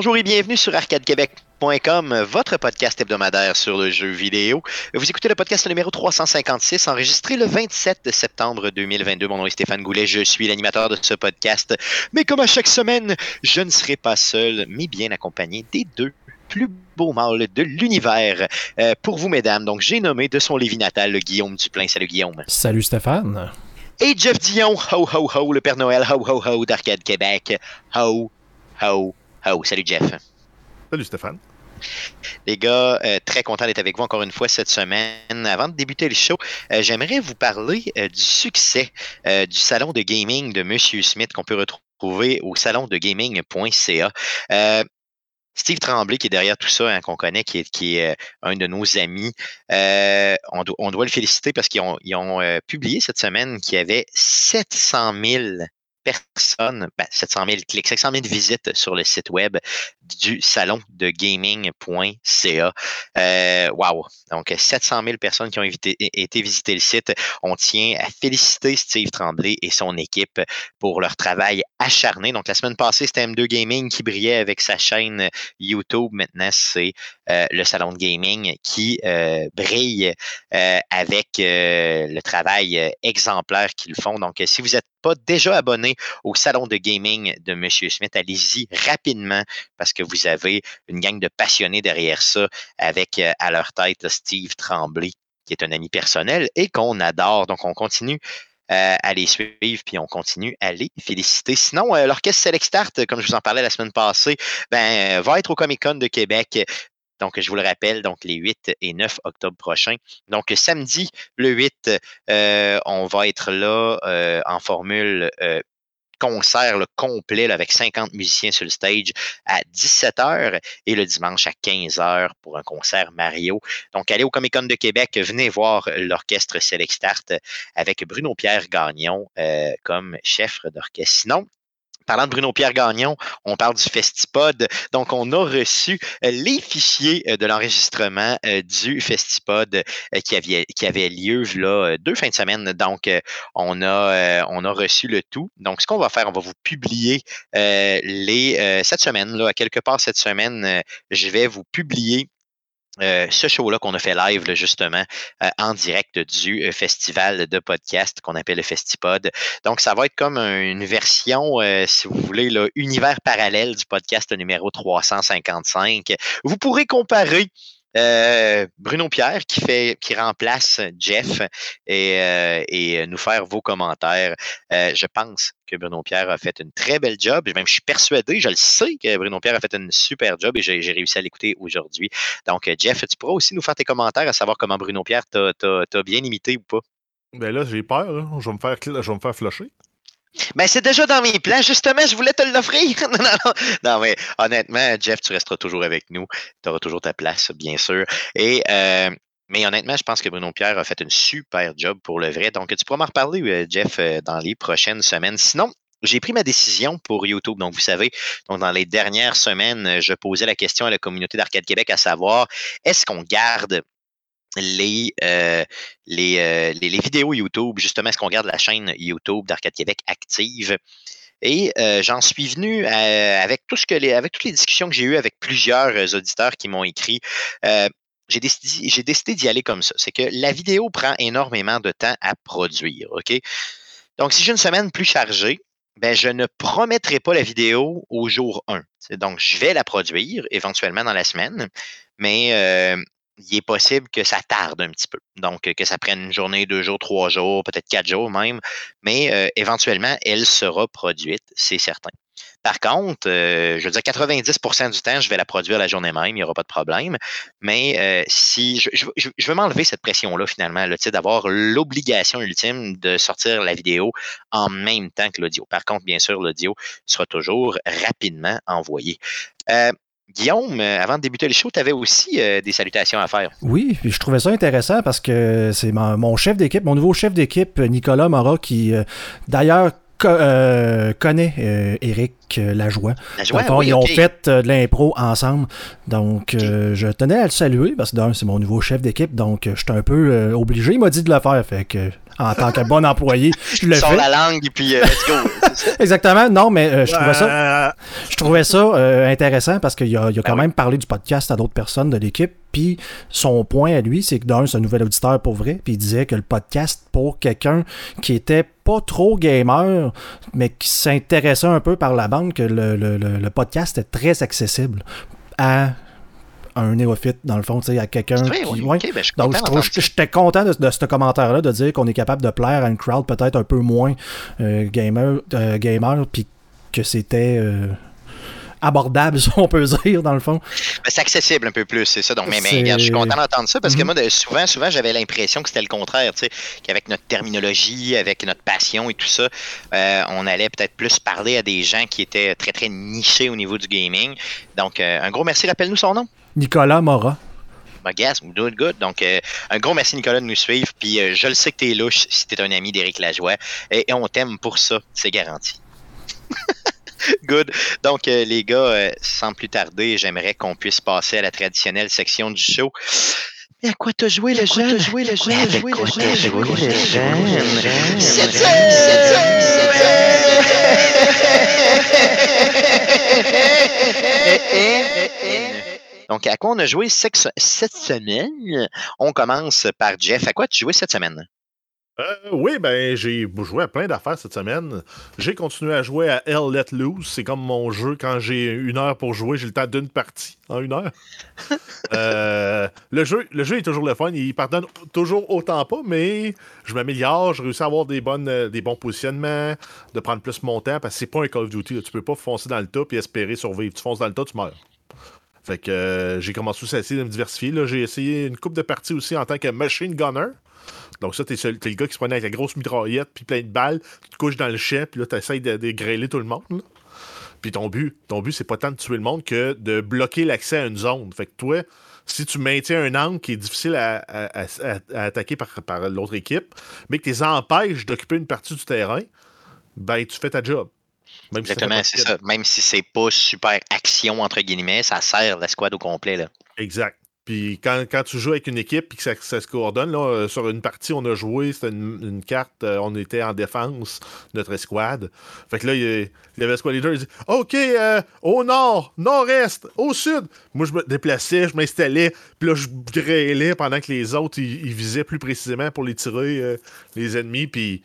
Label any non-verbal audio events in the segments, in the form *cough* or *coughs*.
Bonjour et bienvenue sur arcadequebec.com, votre podcast hebdomadaire sur le jeu vidéo. Vous écoutez le podcast numéro 356, enregistré le 27 septembre 2022. Mon nom est Stéphane Goulet, je suis l'animateur de ce podcast. Mais comme à chaque semaine, je ne serai pas seul, mais bien accompagné des deux plus beaux mâles de l'univers. Euh, pour vous, mesdames, donc j'ai nommé de son Lévis natal Guillaume Duplain. Salut Guillaume. Salut Stéphane. Et Jeff Dion, ho ho ho, le Père Noël, ho ho ho d'Arcade Québec. Ho ho ho. Salut Jeff. Salut Stéphane. Les gars, euh, très content d'être avec vous encore une fois cette semaine. Avant de débuter le show, euh, j'aimerais vous parler euh, du succès du salon de gaming de Monsieur Smith qu'on peut retrouver au salon de gaming.ca. Steve Tremblay, qui est derrière tout ça, hein, qu'on connaît, qui est, qui est, un de nos amis, on, do, on, doit le féliciter parce qu'ils ont, ils ont publié cette semaine qu'il y avait 700 000 personnes, ben 700 000 clics, 700 000 visites sur le site web du salon de gaming.ca. Euh, wow! Donc, 700 000 personnes qui ont été visiter le site. On tient à féliciter Steve Tremblay et son équipe pour leur travail acharné. Donc, la semaine passée, c'était M2 Gaming qui brillait avec sa chaîne YouTube. Maintenant, c'est euh, le salon de gaming qui euh, brille avec le travail exemplaire qu'ils font. Donc, si vous n'êtes pas déjà abonné au salon de gaming de M. Smith, allez-y rapidement parce que que vous avez une gang de passionnés derrière ça avec euh, à leur tête Steve Tremblay, qui est un ami personnel et qu'on adore. Donc, on continue euh, à les suivre, puis on continue à les féliciter. Sinon, euh, l'orchestre Select Start, comme je vous en parlais la semaine passée, ben, va être au Comic Con de Québec. Donc, je vous le rappelle, donc les 8 et 9 octobre prochains. Donc, samedi, le 8, on va être là en formule concert le complet avec 50 musiciens sur le stage à 17h et le dimanche à 15h pour un concert Mario. Donc, allez au Comic Con de Québec, venez voir l'orchestre Select Start avec Bruno Pierre Gagnon euh, comme chef d'orchestre. Sinon, parlant de Bruno-Pierre Gagnon, on parle du Festipod. Donc, on a reçu euh, les fichiers euh, de l'enregistrement euh, du Festipod qui avait, lieu deux fins de semaine. Donc, on a, reçu le tout. Donc, ce qu'on va faire, on va vous publier les, cette semaine, là, quelque part cette semaine, je vais vous publier euh, ce show-là qu'on a fait live, justement, euh, en direct du euh, festival de podcast qu'on appelle le Festipod. Donc, ça va être comme une version, si vous voulez, là, univers parallèle du podcast numéro 355. Vous pourrez comparer euh, Bruno Pierre qui remplace Jeff et, euh, et nous faire vos commentaires. Euh, je pense que Bruno Pierre a fait une très belle job. Même je suis persuadé, je le sais que Bruno Pierre a fait une super job et j'ai réussi à l'écouter aujourd'hui. Donc, Jeff, tu pourras aussi nous faire tes commentaires à savoir comment Bruno Pierre t'a bien imité ou pas. Ben là, j'ai peur. Je vais me faire je. Ben, c'est déjà dans mes plans. Justement, je voulais te l'offrir. *laughs* non, non, non. Non, mais honnêtement, Jeff, tu resteras toujours avec nous. Tu auras toujours ta place, bien sûr. Et, euh, mais honnêtement, je pense que Bruno Pierre a fait une super job pour le vrai. Donc, tu pourras m'en reparler, euh, Jeff, euh, dans les prochaines semaines. Sinon, j'ai pris ma décision pour YouTube. Donc, vous savez, dans les dernières semaines, je posais la question à la communauté d'Arcade Québec à savoir est-ce qu'on garde les, euh, euh, les, vidéos YouTube, justement, est-ce qu'on garde la chaîne YouTube d'Arcade Québec active? Et euh, j'en suis venu avec toutes les discussions que j'ai eues avec plusieurs auditeurs qui m'ont écrit. j'ai décidé, d'y aller comme ça. C'est que la vidéo prend énormément de temps à produire. Donc, si j'ai une semaine plus chargée, ben, je ne promettrai pas la vidéo au jour 1. Donc, je vais la produire éventuellement dans la semaine, mais il est possible que ça tarde un petit peu. Donc, que ça prenne une journée, deux jours, trois jours, peut-être quatre jours même. Mais euh, éventuellement, elle sera produite, c'est certain. Par contre, euh, je veux dire, 90% du temps, je vais la produire la journée même, il n'y aura pas de problème. Mais euh, si je, veux m'enlever cette pression-là, finalement, là, d'avoir l'obligation ultime de sortir la vidéo en même temps que l'audio. Par contre, bien sûr, l'audio sera toujours rapidement envoyé. Guillaume, euh, avant de débuter le show, tu avais aussi euh, des salutations à faire. Oui, je trouvais ça intéressant parce que c'est mon, chef d'équipe, mon nouveau chef d'équipe, Nicolas Mara, qui euh, d'ailleurs co- euh, connais euh, Eric Lajoie. Oui, ils ont fait de l'impro ensemble. Donc, je tenais à le saluer parce que d'un, c'est mon nouveau chef d'équipe. Donc, euh, j'étais un peu obligé. Il m'a dit de le faire. Fait que, en tant que bon employé, *laughs* je le fais. la langue et puis euh, let's go. *laughs* Exactement. Non, mais euh, je trouvais ça. Je trouvais ça euh, intéressant parce qu'il a, il a quand même parlé du podcast à d'autres personnes de l'équipe. Puis son point à lui, c'est que d'un, c'est un nouvel auditeur pour vrai. Puis il disait que le podcast, pour quelqu'un qui était pas trop gamer, mais qui s'intéressait un peu par la bande, que le, le- le- le podcast est très accessible à un néophyte, dans le fond, tu sais, à quelqu'un vrai, qui. oui, ouais. ok, ben, je Donc, j'étais content de, de ce commentaire-là, de dire qu'on est capable de plaire à une crowd peut-être un peu moins euh, gamer, euh, gamer, puis que c'était euh, abordable, *laughs* si on peut dire, dans le fond. Ben, c'est accessible un peu plus, c'est ça. Donc, mais, mais regarde, je suis content d'entendre ça parce que Mhm. moi, souvent, souvent, j'avais l'impression que c'était le contraire, tu sais, qu'avec notre terminologie, avec notre passion et tout ça, euh, on allait peut-être plus parler à des gens qui étaient très, très nichés au niveau du gaming. Donc, euh, un gros merci. Rappelle-nous son nom. Nicolas Mora. My guess, we do it good. Donc, euh, un gros merci, Nicolas, de nous suivre. Puis, euh, je le sais que t'es louche si t'es un ami d'Éric Lajoie. Et, et on t'aime pour ça. C'est garanti. *laughs* good. Donc, euh, les gars, euh, sans plus tarder, j'aimerais qu'on puisse passer à la traditionnelle section du show. Et à quoi t'as joué le jeune? T'as joué le jeune? T'as joué le jeune? joué le jeune? Cette semaine. Donc, à quoi on a joué cette semaine? On commence par Jeff. À quoi tu joué cette semaine? euh, oui, ben j'ai joué à plein d'affaires cette semaine. J'ai continué à jouer à Hell Let Loose. C'est comme mon jeu. Quand j'ai une heure pour jouer, j'ai le temps d'une partie en une heure. *laughs* Euh, le, jeu, le jeu est toujours le fun. Il pardonne toujours autant pas, mais je m'améliore. Je réussis à avoir des, bonnes, euh, des bons positionnements, de prendre plus mon temps, parce que c'est pas un Call of Duty. là. Tu peux pas foncer dans le tas et espérer survivre. Tu fonces dans le tas, tu meurs. Fait que euh, j'ai commencé aussi à essayer de me diversifier. là. J'ai essayé une coupe de parties aussi en tant que machine gunner. Donc ça, t'es, le gars qui se prenait avec la grosse mitraillette puis plein de balles, tu te couches dans le chien, puis là, t'essayes de, de tout le monde. Puis ton but, ton but, c'est pas tant de tuer le monde que de bloquer l'accès à une zone. Fait que toi, si tu maintiens un angle qui est difficile à attaquer par, par l'autre équipe, mais que tu les empêches d'occuper une partie du terrain, ben tu fais ta job. Même si Exactement, de c'est ça. Même si c'est pas super action, entre guillemets, ça sert la squad au complet. Là. Exact. Puis quand, quand tu joues avec une équipe et que ça, ça se coordonne, là, euh, sur une partie, on a joué, c'était une, une carte, euh, on était en défense, notre escouade. Fait que là, il y, a- il y avait le squad leader, il dit OK, euh, au nord, nord-est, au sud. Moi, je me déplaçais, je m'installais, puis là, je grêlais pendant que les autres, ils, ils visaient plus précisément pour les tirer, les ennemis. Puis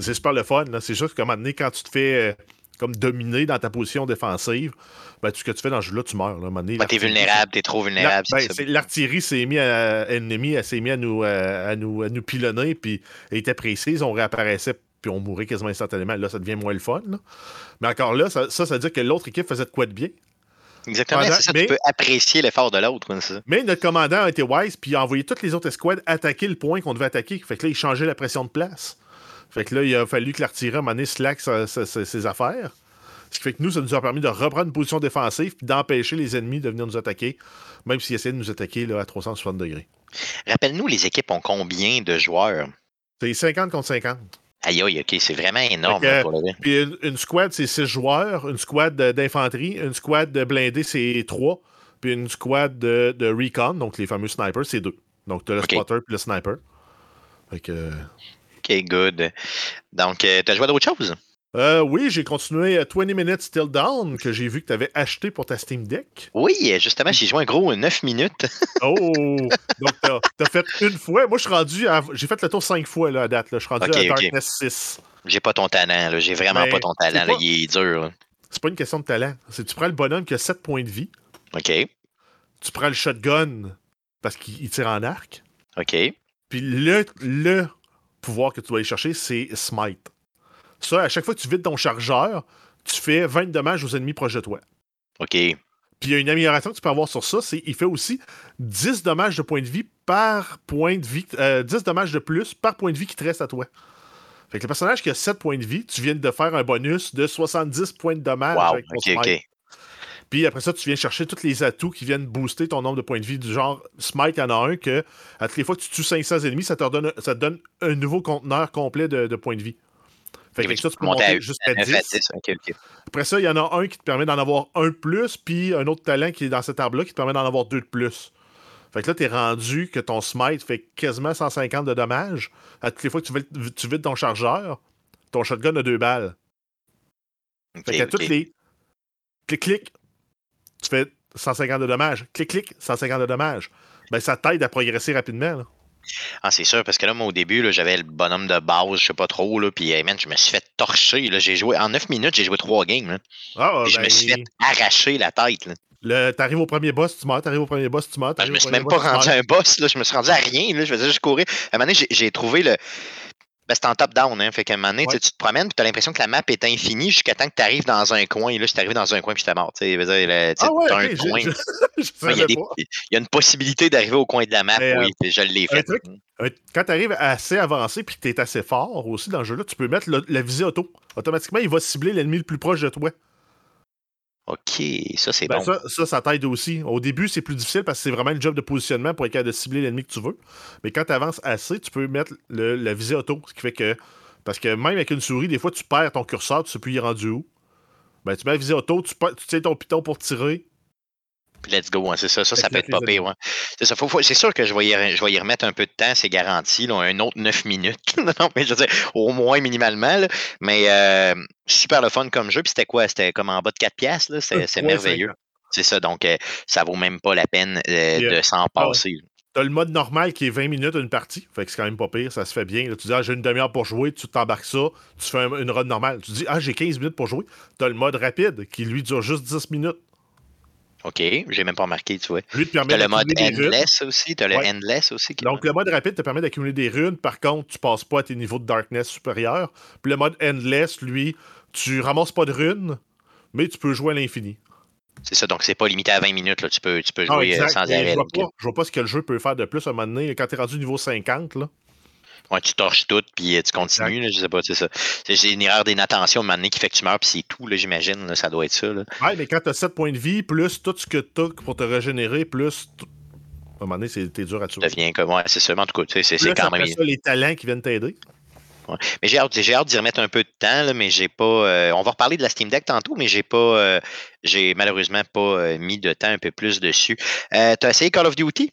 c'est super le fun. C'est juste qu'à un moment donné, quand tu te fais. Comme dominer dans ta position défensive, ben, tout ce que tu fais dans ce jeu-là, tu meurs. Là. Ben, t'es vulnérable, t'es trop vulnérable. ben, L'artillerie s'est mis à ennemi, elle s'est mis à nous, euh, à nous, à nous pilonner, puis elle était précise, on réapparaissait, puis on mourait quasiment instantanément. Là, ça devient moins le fun. là. Mais encore là, ça, ça, ça veut dire que l'autre équipe faisait de quoi de bien. Exactement, c'est ça. mais- Tu peux apprécier l'effort de l'autre. hein. Mais notre commandant a été wise, puis il a envoyé toutes les autres escouades attaquer le point qu'on devait attaquer. Fait que là, il changeait la pression de place. Fait que là, il a fallu que l'artillerie, à un moment donné, slack sa- sa- sa- ses affaires. Ce qui fait que nous, ça nous a permis de reprendre une position défensive puis d'empêcher les ennemis de venir nous attaquer, même s'ils essayaient de nous attaquer là, à 360 degrés. Rappelle-nous, les équipes ont combien de joueurs? C'est 50 contre 50. Aïe, aïe, ok, c'est vraiment énorme Fait que- hein, pour le vrai. Puis une, une squad, c'est 6 joueurs. Une squad d'infanterie. Une squad de blindés, c'est 3. Puis une squad de, de recon, donc les fameux snipers, c'est 2. Donc tu as le Ok. spotter puis le sniper. Fait que. Ok, good. Donc, euh, t'as joué à d'autres choses? Euh, oui, j'ai continué à 20 Minutes Still Down, que j'ai vu que tu avais acheté pour ta Steam Deck. Oui, euh, justement, j'ai joué un gros 9 minutes. *laughs* Oh! Donc, t'as as fait une fois. Moi, je suis rendu à. J'ai fait le tour 5 fois là, à date. Je suis rendu à. Darkness 6. J'ai pas ton talent. J'ai vraiment Mais pas ton talent, là. Il est dur. C'est pas une question de talent. C'est tu prends le bonhomme qui a 7 points de vie? OK, Tu prends le shotgun parce qu'il il tire en arc. OK. Puis le, le pouvoir que tu dois aller chercher, c'est Smite. Ça, à chaque fois que tu vides ton chargeur, tu fais 20 dommages aux ennemis proches de toi. OK. Puis il y a une amélioration que tu peux avoir sur ça, c'est il fait aussi 10 dommages de points de vie par point de vie, euh, 10 dommages de plus par point de vie qui te reste à toi. Fait que le personnage qui a 7 points de vie, tu viens de faire un bonus de 70 points de dommage Wow. avec ton smite. OK. Puis après ça, tu viens chercher tous les atouts qui viennent booster ton nombre de points de vie. Du genre, Smite, il y en a un que, à toutes les fois que tu tues 500 ennemis, ça te, redonne, ça te donne un nouveau conteneur complet de, de points de vie. Fait que ça, tu peux monter jusqu'à 9 à 10. 10. Ok, ok. Après ça, il y en a un qui te permet d'en avoir un de plus, puis un autre talent qui est dans cet arbre-là qui te permet d'en avoir deux de plus. Fait que là, t'es rendu que ton smite fait quasiment 150 de dommages. À toutes les fois que tu vides, tu vides ton chargeur, ton shotgun a deux balles. Fait qu'à ok. toutes les. Clic, clic, tu fais 150 de dommages. Clic, clic, 150 de dommages. Ben, ça t'aide à progresser rapidement. Là. Ah, c'est sûr, parce que là, moi, au début, là, j'avais le bonhomme de base, je sais pas trop, là, puis, hey, man, je me suis fait torcher. Là, j'ai joué, en 9 minutes, j'ai joué 3 games. Là, Ah, Puis je me ben, suis fait arracher la tête. Là. le- T'arrives au premier boss, tu meurs. T'arrives au premier boss, tu meurs. Ben, je me suis même pas boss, rendu à un boss, là, je me suis rendu à rien. Là, je faisais juste courir. À un moment donné, j'ai trouvé le. Ben, c'était en top-down, hein. Fait qu'à un moment donné, tu sais, Ouais. tu te promènes, puis t'as l'impression que la map est infinie jusqu'à temps que tu arrives dans un coin. Et là, je suis arrivé dans un coin, puis j'étais mort. Tu sais, Ah ouais, un coin. *laughs* Il y, a y une possibilité d'arriver au coin de la map, Mais, oui, euh, je l'ai fait. truc, Quand tu arrives assez avancé puis que tu es assez fort aussi dans le jeu-là, tu peux mettre le- la visée auto. Automatiquement, il va cibler l'ennemi le plus proche de toi. Ok, ça c'est Ben, bon. ça, ça, ça t'aide aussi. Au début, c'est plus difficile parce que c'est vraiment le job de positionnement pour être capable de cibler l'ennemi que tu veux. Mais quand tu avances assez, tu peux mettre le- la visée auto. Ce qui fait que. Parce que même avec une souris, des fois, tu perds ton curseur, tu sais plus il est rendu où. Ben, tu mets la visée auto, tu, tu tiens ton piton pour tirer. Puis Let's go, hein, c'est ça. Ça, ça peut être pas pire. Ouais. C'est ça. Faut, faut- c'est sûr que je vais, y, je vais y remettre un peu de temps, c'est garanti. Là, un autre 9 minutes. *laughs* non, mais je veux dire, au moins minimalement. là. Mais euh, super le fun comme jeu. Puis c'était quoi? C'était comme en bas de 4 piastres. là. C'est, c'est Ouais, merveilleux. C'est ça. Donc, euh, ça vaut même pas la peine euh, Yeah. de s'en Ah passer. là. T'as le mode normal qui est 20 minutes une partie. Fait que c'est quand même pas pire, ça se fait bien. Là, tu dis, ah, j'ai une demi-heure pour jouer, tu t'embarques ça, tu fais un- une run normale. Tu dis, ah, j'ai 15 minutes pour jouer. T'as le mode rapide qui lui dure juste 10 minutes. OK, j'ai même pas remarqué, tu vois. Lui te permet T'as le mode runes. endless aussi. T'as le Ouais. endless aussi. qui- Donc, le mode rapide te permet d'accumuler des runes. Par contre, tu passes pas à tes niveaux de darkness supérieurs. Puis le mode endless, lui, tu ramasses pas de runes, mais tu peux jouer à l'infini. C'est ça. Donc, c'est pas limité à 20 minutes. Là. Tu peux, tu peux Ah, jouer euh, exact. sans arrêt. je, vois là. pas, je vois pas ce que le jeu peut faire de plus à un moment donné. Quand t'es rendu niveau 50, là. Ouais, tu torches tout, puis euh, tu continues, là, je sais pas, c'est ça. J'ai une erreur d'inattention, moment donné, qui fait que tu meurs, puis c'est tout, j'imagine, ça doit être ça, là. Ouais, mais quand t'as 7 points de vie, plus tout ce que t'as pour te régénérer, plus. À un moment donné, t'es dur à tuer. Ça devient comme, ouais, c'est mais en tout cas, tu c'est quand même... ça, les talents qui viennent t'aider. Ouais. Mais j'ai hâte, hâte d'y remettre un peu de temps, là, mais j'ai pas... euh, on va reparler de la Steam Deck tantôt, mais j'ai pas... euh, j'ai malheureusement pas euh, mis de temps un peu plus dessus. Euh, T'as essayé Call of Duty?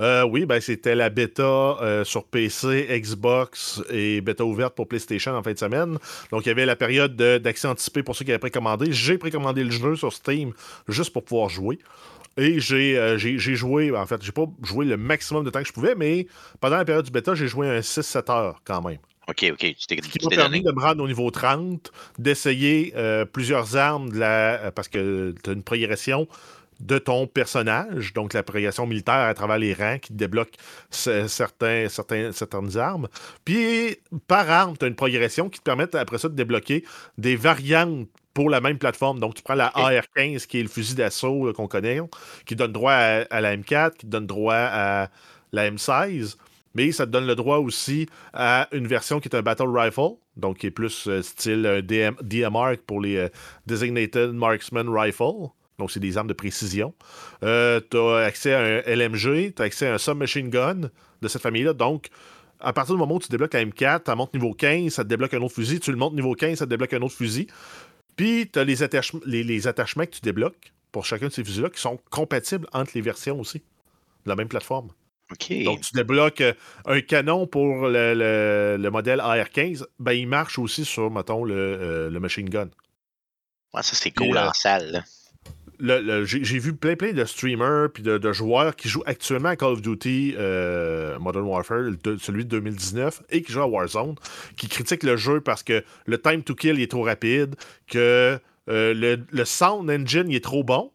Euh, oui, ben c'était la bêta euh, sur PC, Xbox et bêta ouverte pour PlayStation en fin de semaine. Donc il y avait la période de- d'accès anticipé pour ceux qui avaient précommandé. J'ai précommandé le jeu sur Steam juste pour pouvoir jouer. Et j'ai euh, j'ai- joué, en fait, j'ai pas joué le maximum de temps que je pouvais, mais pendant la période du bêta, j'ai joué un 6-7 heures quand même. OK, OK, tu t'es Ce qui m'a permis de me rendre au niveau 30, d'essayer euh, plusieurs armes de la, parce que tu as une progression de ton personnage, donc la progression militaire à travers les rangs qui te débloque ce- certains, certains, certaines armes. Puis par arme, tu as une progression qui te permet après ça de débloquer des variantes pour la même plateforme. Donc tu prends la Ok. AR-15 qui est le fusil d'assaut là, qu'on connaît, qui donne droit à, à la M4, qui donne droit à la M16 mais ça te donne le droit aussi à une version qui est un Battle Rifle, donc qui est plus euh, style un DM, DMR pour les euh, Designated Marksman Rifle. Donc, c'est des armes de précision. Euh, tu as accès à un LMG, tu as accès à un submachine gun de cette famille-là. Donc, à partir du moment où tu débloques la M4, tu montes niveau 15, ça te débloque un autre fusil. Tu le montes niveau 15, ça te débloque un autre fusil. Puis, tu as les, attachements- les, les attachements que tu débloques pour chacun de ces fusils-là qui sont compatibles entre les versions aussi, de la même plateforme. Donc, tu débloques euh, un canon pour le, le- le modèle AR-15, ben, il marche aussi sur, mettons, le, euh, le machine gun. Ouais, ça, c'est cool en salle, là. Le- le- J'ai vu plein, plein de streamers puis de, de joueurs qui jouent actuellement à Call of Duty euh, Modern Warfare, de- celui de 2019, et qui jouent à Warzone, qui critiquent le jeu parce que le time to kill est trop rapide, que euh, le, le sound engine il est trop bon.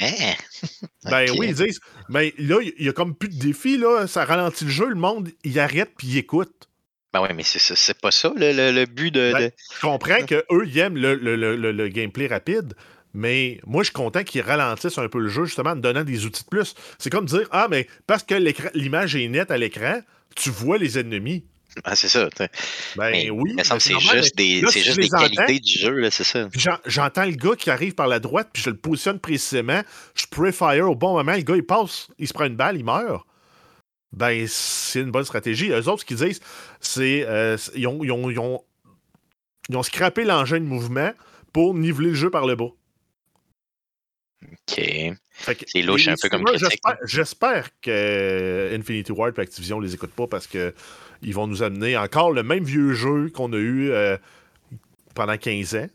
Hein? *laughs* Ben oui, ils disent, mais là, il y a comme plus de défi, là, ça ralentit le jeu, le monde, il arrête puis il écoute. Ben ouais, mais c'est pas ça, le, le- but de... Ben, de- Je comprends qu'eux, ils aiment le- le- le gameplay rapide, mais moi, je suis content qu'ils ralentissent un peu le jeu, justement, en donnant des outils de plus. C'est comme dire, ah, mais parce que l'image est nette à l'écran, tu vois les ennemis. Ah, c'est ça. Ben mais, oui, mais c'est juste des, là, si juste des qualités du jeu, là, c'est ça. J'entends le gars qui arrive par la droite, puis je le positionne précisément, je préfire au bon moment, le gars, il passe, il se prend une balle, il meurt. Ben, c'est une bonne stratégie. Eux autres, ce qu'ils disent, c'est. euh, ils, ont, ils ont- ils ont ils ont scrappé l'engin de mouvement pour niveler le jeu par le bas. OK. C'est louche un peu comme critique, j'espère- J'espère que Infinity Ward et Activision les écoutent pas parce que ils vont nous amener encore le même vieux jeu qu'on a eu euh, pendant 15 ans.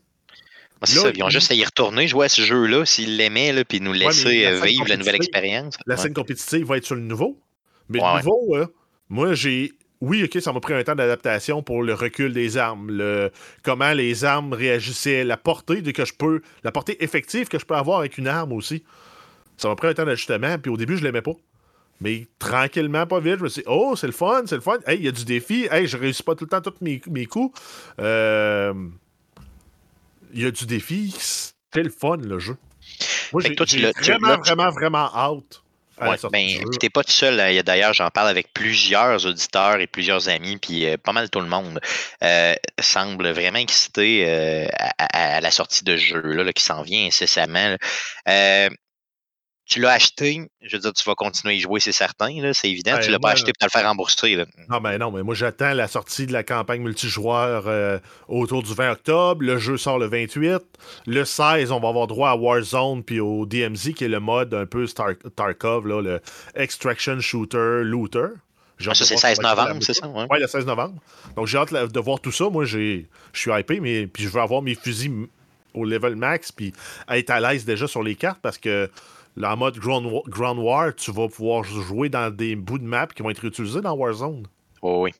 C'est ça. Ils ont juste à y retourner, jouer à ce jeu-là, s'ils l'aimaient, puis nous laisser la euh, vivre la nouvelle expérience. La Ouais. scène compétitive va être sur le nouveau. Mais Ouais, le nouveau, euh, moi, j'ai. Oui, ok, ça m'a pris un temps d'adaptation pour le recul des armes, le comment les armes réagissaient, la portée de que je peux, la portée effective que je peux avoir avec une arme aussi. Ça m'a pris un temps d'ajustement, puis au début, je l'aimais pas. Mais tranquillement, pas vite, je me suis dit, oh, c'est le fun, c'est le fun. Hey, il y a du défi. Hey, je réussis pas tout le temps tous mes, mes coups. Euh, Il y a du défi. C'est le fun, le jeu. Moi, j'ai vraiment, l'as- vraiment, vraiment out. Ouais, ben, jeu. t'es pas tout seul. là. Il y a D'ailleurs, j'en parle avec plusieurs auditeurs et plusieurs amis, puis euh, pas mal tout le monde euh, semble vraiment excité euh, à, à- la sortie de ce jeu-là là, qui s'en vient incessamment. là. Tu l'as acheté, je veux dire, tu vas continuer à y jouer, c'est certain, c'est évident. Ben, tu l'as pas acheté pour te le faire rembourser. là. Non, mais non, mais moi j'attends la sortie de la campagne multijoueur euh, autour du 20 octobre. Le jeu sort le 28. Le 16, on va avoir droit à Warzone puis au DMZ, qui est le mode un peu Star- Tarkov, là, le Extraction Shooter Looter. Ah, ça, c'est voir 16 comment ça va novembre, c'est ça? Ouais. Ouais, le 16 novembre. Donc j'ai hâte de voir tout ça. Moi, je suis hypé, mais puis je veux avoir mes fusils au level max, puis être à l'aise déjà sur les cartes parce que en mode Ground War, tu vas pouvoir jouer dans des bouts de map qui vont être utilisés dans Warzone. Oh, oui.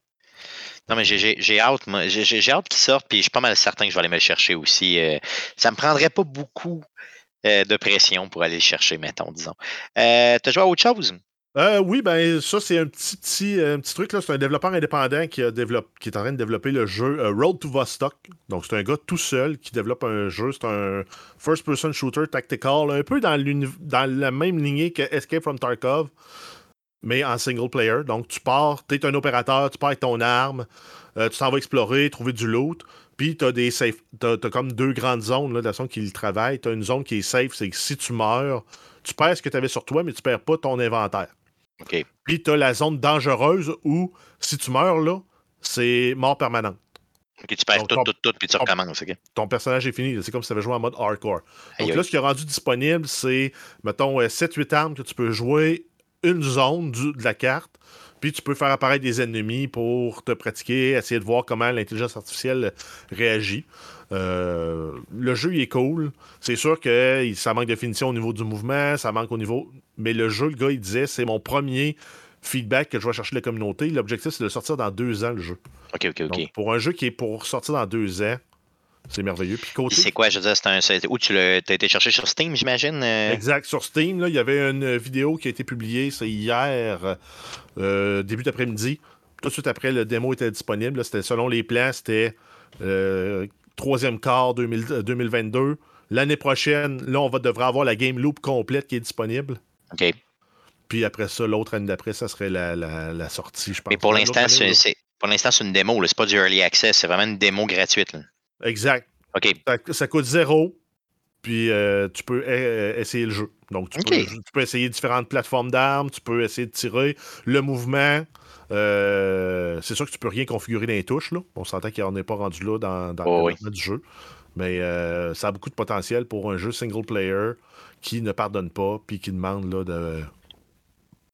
Non, mais j'ai- hâte. J'ai hâte qu'il sorte, puis je suis pas mal certain que je vais aller me le chercher aussi. euh, ça me prendrait pas beaucoup euh, de pression pour aller le chercher, mettons, disons. Euh, T'as joué à autre chose? Euh, oui, ben ça, c'est un petit, petit, un petit truc. C'est un développeur indépendant qui, a développé, qui est en train de développer le jeu euh, Road to Vostok. Donc, c'est un gars tout seul qui développe un jeu. C'est un first-person shooter tactical, un peu dans, la même lignée que Escape from Tarkov, mais en single player. Donc, tu pars, tu es un opérateur, tu pars avec ton arme, euh, tu t'en vas explorer, trouver du loot. Puis, tu as comme deux grandes zones là, de façon qu'ils travaillent. Tu as une zone qui est safe, c'est que si tu meurs, tu perds ce que tu avais sur toi, mais tu perds pas ton inventaire. Puis t'as la zone dangereuse où, si tu meurs là, c'est mort permanente. OK, tu perds Donc, tout, ton- tout, tout, puis tu recommences. OK. Ton personnage est fini. C'est comme si tu avais joué en mode hardcore. Donc là, ce qui est rendu disponible, c'est, mettons, 7-8 armes que tu peux jouer, une zone du- de la carte, puis tu peux faire apparaître des ennemis pour te pratiquer, essayer de voir comment l'intelligence artificielle réagit. Euh, le jeu, il est cool. C'est sûr que ça manque de finition au niveau du mouvement, ça manque au niveau... Mais le jeu, le gars, il disait, c'est mon premier feedback que je vais chercher de la communauté. L'objectif, c'est de sortir dans deux ans, le jeu. OK, OK, OK. Donc, pour un jeu qui est pour sortir dans deux ans, c'est merveilleux. Puis côté... C'est quoi, je veux dire, c'est un. c'est- Où tu l'as été chercher sur Steam, j'imagine? euh? Exact. Sur Steam, là, il y avait une vidéo qui a été publiée, c'est hier, euh, début d'après-midi. Tout de suite après, le démo était disponible. là. C'était selon les plans, c'était euh, troisième quart 2000 euh, 2022. L'année prochaine, là, on va devrait avoir la game loop complète qui est disponible. OK. Puis après ça, l'autre année d'après, ça serait la, la- la sortie, je pense. Mais pour l'instant, c'est pour l'instant, c'est une démo. C'est pas du early access. C'est vraiment une démo gratuite. là. Exact. OK. Ça, ça coûte zéro. Puis euh, tu peux euh, essayer le jeu. Donc tu, peux, tu peux essayer différentes plateformes d'armes, tu peux essayer de tirer. Le mouvement, euh, c'est sûr que tu peux rien configurer dans les touches. Là. On s'entend qu'on n'est pas rendu là dans, dans Oh le développement du jeu. Mais euh, ça a beaucoup de potentiel pour un jeu single player qui ne pardonne pas puis qui demande là, de.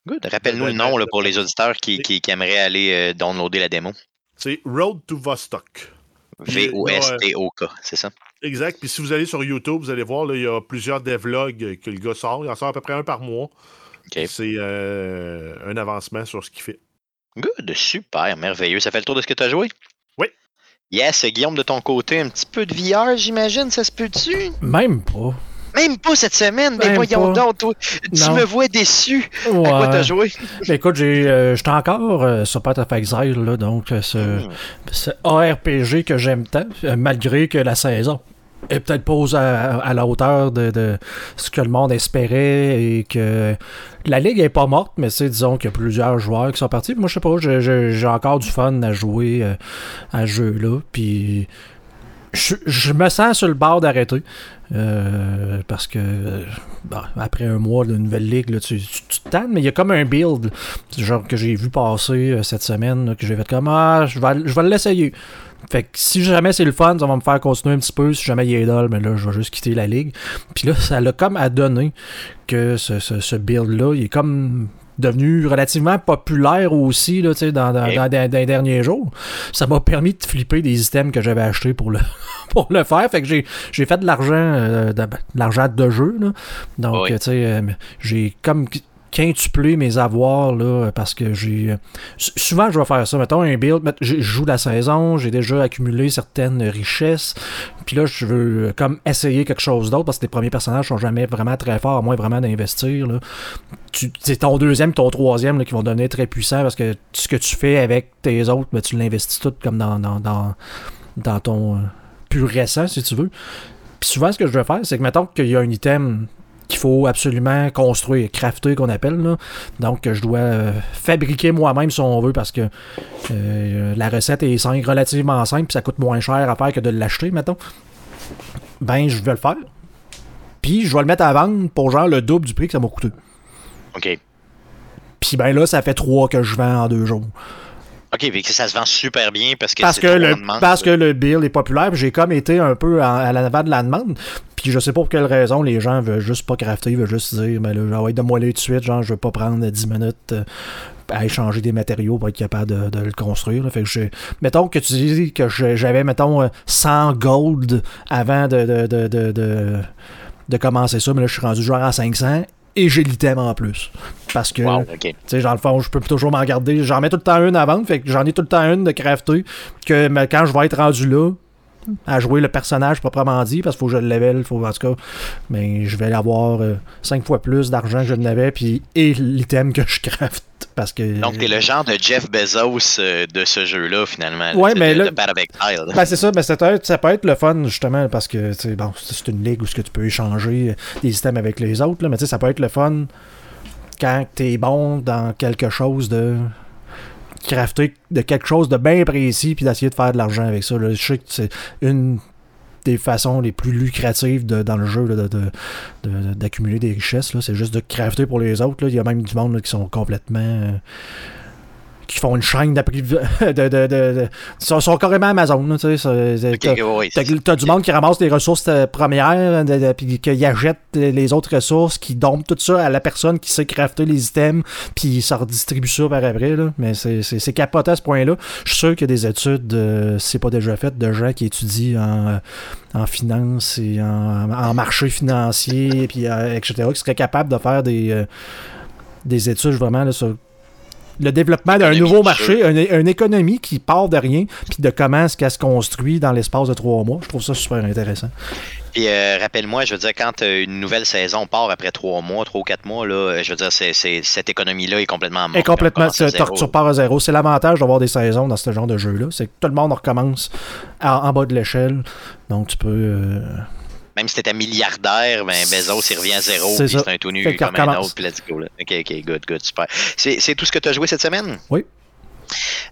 Good. Rappelle-nous le nom là, pour les auditeurs qui, qui, qui aimeraient aller euh, downloader la démo. C'est Road to Vostok. V-O-S-T-O-K, c'est ça? Exact. Puis si vous allez sur YouTube, vous allez voir, là, il y a plusieurs devlogs que le gars sort. Il en sort à peu près un par mois. C'est euh, un avancement sur ce qu'il fait. Good, super, merveilleux. Ça fait le tour de ce que tu as joué? Oui. Yes, Guillaume, de ton côté, un petit peu de VR, j'imagine, ça se peut-tu? Même pas. Même pas cette semaine, mais voyons donc, toi, tu Non. me vois déçu. Ouais. À quoi t'as joué? Écoute, j'ai, euh, j'étais encore euh, sur Path of Exile, là, donc euh, ce, Hmm. ce ARPG que j'aime tant, euh, malgré que la saison est peut-être pas à, à la hauteur de, de ce que le monde espérait et que la ligue est pas morte, mais c'est disons qu'il y a plusieurs joueurs qui sont partis. Moi, je sais pas, j'ai, encore du fun à jouer à ce jeu-là, puis je, me sens sur le bord d'arrêter. Euh, parce que après un mois de nouvelle ligue, là, tu, te tannes, mais il y a comme un build genre que j'ai vu passer euh, cette semaine, là, que j'ai fait comme Ah, je vais, l'essayer. Fait que si jamais c'est le fun, ça va me faire continuer un petit peu. Si jamais il est dole, mais là, je vais juste quitter la ligue. Puis là, ça l'a comme à donner que ce, ce build-là, il est comme devenu relativement populaire aussi là, tu sais, dans, dans, dans, dans- les derniers jours. Ça m'a permis de flipper des items que j'avais achetés pour le, *laughs* pour le faire. Fait que j'ai, j'ai fait de l'argent euh, de, de l'argent de jeu. Là. Donc, Oui. tu sais, euh, j'ai comme quintuplé mes avoirs là, parce que j'ai. euh, Souvent, je vais faire ça. Mettons un build, je joue la saison, j'ai déjà accumulé certaines richesses. Puis là, je veux euh, comme essayer quelque chose d'autre parce que les premiers personnages sont jamais vraiment très forts, à moins vraiment d'investir. C'est ton deuxième, ton troisième qui vont devenir très puissants parce que ce que tu fais avec tes autres, ben, tu l'investis tout comme dans, dans, dans, dans ton euh, plus récent, si tu veux. Puis souvent, ce que je veux faire, c'est que mettons qu'il y a un item qu'il faut absolument construire, crafter qu'on appelle. Là. Donc, que je dois euh, fabriquer moi-même si on veut parce que euh, la recette est simple, relativement simple puis ça coûte moins cher à faire que de l'acheter, mettons. Ben, je vais le faire. Puis, je vais le mettre à vendre pour genre le double du prix que ça m'a coûté. OK. Puis, ben là, ça fait trois que je vends en deux jours. OK, que ça se vend super bien parce que Parce c'est que, le, demande. parce que le bill est populaire, j'ai comme été un peu en- à l'avant de la demande. Puis je sais pas pour quelle raison les gens veulent juste pas crafter, ils veulent juste dire, ben là, ah ouais, donne-moi les tout de suite, genre, je veux pas prendre 10 minutes euh, à échanger des matériaux pour être capable de, de le construire. là. Fait que j'ai- mettons que tu dis que je- j'avais, mettons, euh, 100 gold avant de, de, de, de, de, de commencer ça, mais là, je suis rendu genre à 500 et j'ai l'item en plus. Parce que. Wow. Tu sais, dans le fond, je peux toujours m'en garder. J'en mets tout le temps une à vendre, fait que j'en ai tout le temps une de crafter. Que mais quand je vais être rendu là, à jouer le personnage proprement dit, parce qu'il faut que je le level, faut, en tout cas, mais je vais avoir 5 fois plus d'argent que je n'avais, puis et l'item que je craft. Parce que. Donc, t'es le genre de Jeff Bezos euh, de ce jeu-là, finalement. Ouais, mais de, là- de. Ben, c'est ça, mais ça peut, être, ça peut être le fun, justement, parce que, bon, c'est une ligue où ce que tu peux échanger des systèmes avec les autres, là, mais tu sais, ça peut être le fun quand t'es bon dans quelque chose de crafter de quelque chose de bien précis puis d'essayer de faire de l'argent avec ça. Je sais que c'est une des façons les plus lucratives de- dans le jeu là, de- de- de- d'accumuler des richesses. C'est juste de crafter pour les autres. là. Il y a même du monde là, qui sont complètement... euh, qui font une chaîne d'appri- *laughs* de, de, de, de- Ils sont, sont carrément Amazon. là, tu sais, t'as- t'as du monde qui ramasse les ressources euh, premières, puis qu'ils achètent les autres ressources, qui dompent tout ça à la personne qui sait crafter les items, puis ça redistribue ça par après. Là. Mais c'est, capoté à ce point-là. Je suis sûr qu'il y a des études, euh, c'est pas déjà fait, de gens qui étudient en, euh, en finance et en, en marché financier, puis euh, etc., qui seraient capables de faire des, euh, des études vraiment là, sur le développement d'un nouveau marché, une, une économie qui part de rien, puis de comment est-ce qu'elle se construit dans l'espace de trois mois. Je trouve ça super intéressant. Puis euh, rappelle-moi, je veux dire, quand euh, une nouvelle saison part après trois mois, trois ou quatre mois, là, euh, je veux dire, c'est, cette économie-là est complètement morte. Et complètement, tu, repars à zéro. C'est l'avantage d'avoir des saisons dans ce genre de jeu-là. C'est que tout le monde recommence à- en bas de l'échelle. Donc tu peux. euh, Même si t'étais milliardaire, ben Bezos, il revient à zéro, C'est puis ça. c'est un tout nu comme un autre, puis let's go. Là. OK, OK, good, good, super. C'est, c'est tout ce que tu as joué cette semaine? Oui.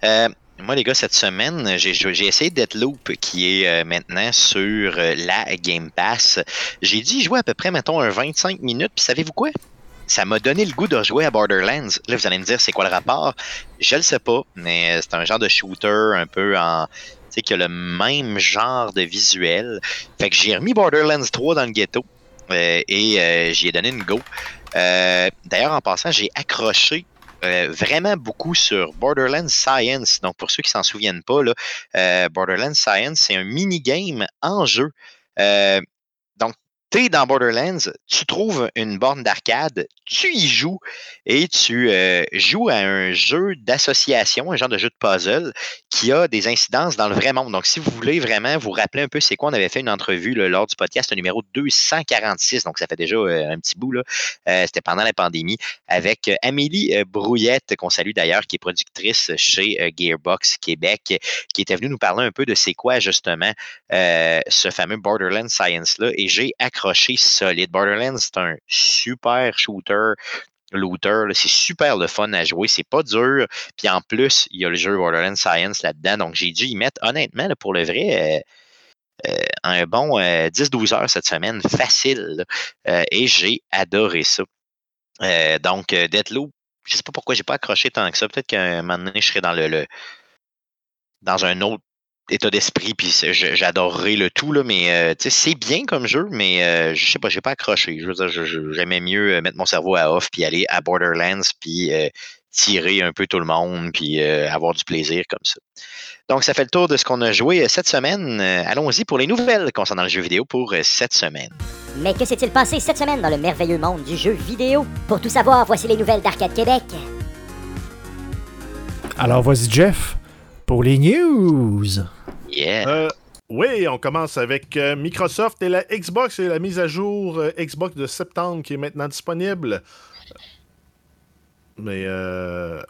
Euh, moi, les gars, cette semaine, j'ai, essayé Deathloop, qui est euh, maintenant sur euh, la Game Pass. J'ai y jouer à peu près, mettons, un 25 minutes, puis savez-vous quoi? Ça m'a donné le goût de rejouer à Borderlands. Là, vous allez me dire, c'est quoi le rapport? Je le sais pas, mais c'est un genre de shooter un peu en... Sais, qui a le même genre de visuel. Fait que j'ai remis Borderlands 3 dans le ghetto euh, et euh, j'y ai donné une go. Euh, D'ailleurs, en passant, j'ai accroché vraiment beaucoup sur Borderlands Science. Donc, pour ceux qui s'en souviennent pas, Borderlands Science, c'est un mini-game en jeu. Donc, tu es dans Borderlands, tu trouves une borne d'arcade, tu y joues et tu euh, joues à un jeu d'association, un genre de jeu de puzzle qui a des incidences dans le vrai monde. Donc, si vous voulez vraiment vous rappeler un peu c'est quoi, on avait fait une entrevue lors du podcast numéro 246, donc ça fait déjà euh, un petit bout, là. Euh, c'était pendant la pandémie, avec Amélie Brouillette, qu'on salue d'ailleurs, qui est productrice chez Gearbox Québec, qui était venue nous parler un peu de c'est quoi justement ce fameux Borderlands Science-là, et j'ai solide. Borderlands, c'est un super shooter looter. C'est super le fun à jouer. C'est pas dur. Puis en plus, il y a le jeu Borderlands Science là-dedans. Donc j'ai dû y mettre, honnêtement, pour le vrai, euh, un bon 10-12 heures cette semaine, facile. et j'ai adoré ça. donc, Deathloop, je sais pas pourquoi j'ai pas accroché tant que ça. Peut-être qu'un moment donné, je serais dans le, dans un autre état d'esprit, puis j'adorerais le tout, là, mais euh, c'est bien comme jeu, mais euh, je sais pas, j'ai pas accroché. J'aimais mieux euh, mettre mon cerveau à off, puis aller à Borderlands, puis tirer un peu tout le monde, puis avoir du plaisir comme ça. Donc, ça fait le tour de ce qu'on a joué cette semaine. Allons-y pour les nouvelles concernant le jeu vidéo pour cette semaine. Mais que s'est-il passé cette semaine dans le merveilleux monde du jeu vidéo? Pour tout savoir, voici les nouvelles d'Arcade Québec. Alors, voici Jeff pour les news. Yeah. Euh, oui, on commence avec euh, Microsoft et la Xbox et la mise à jour euh, Xbox de septembre qui est maintenant disponible. Mais,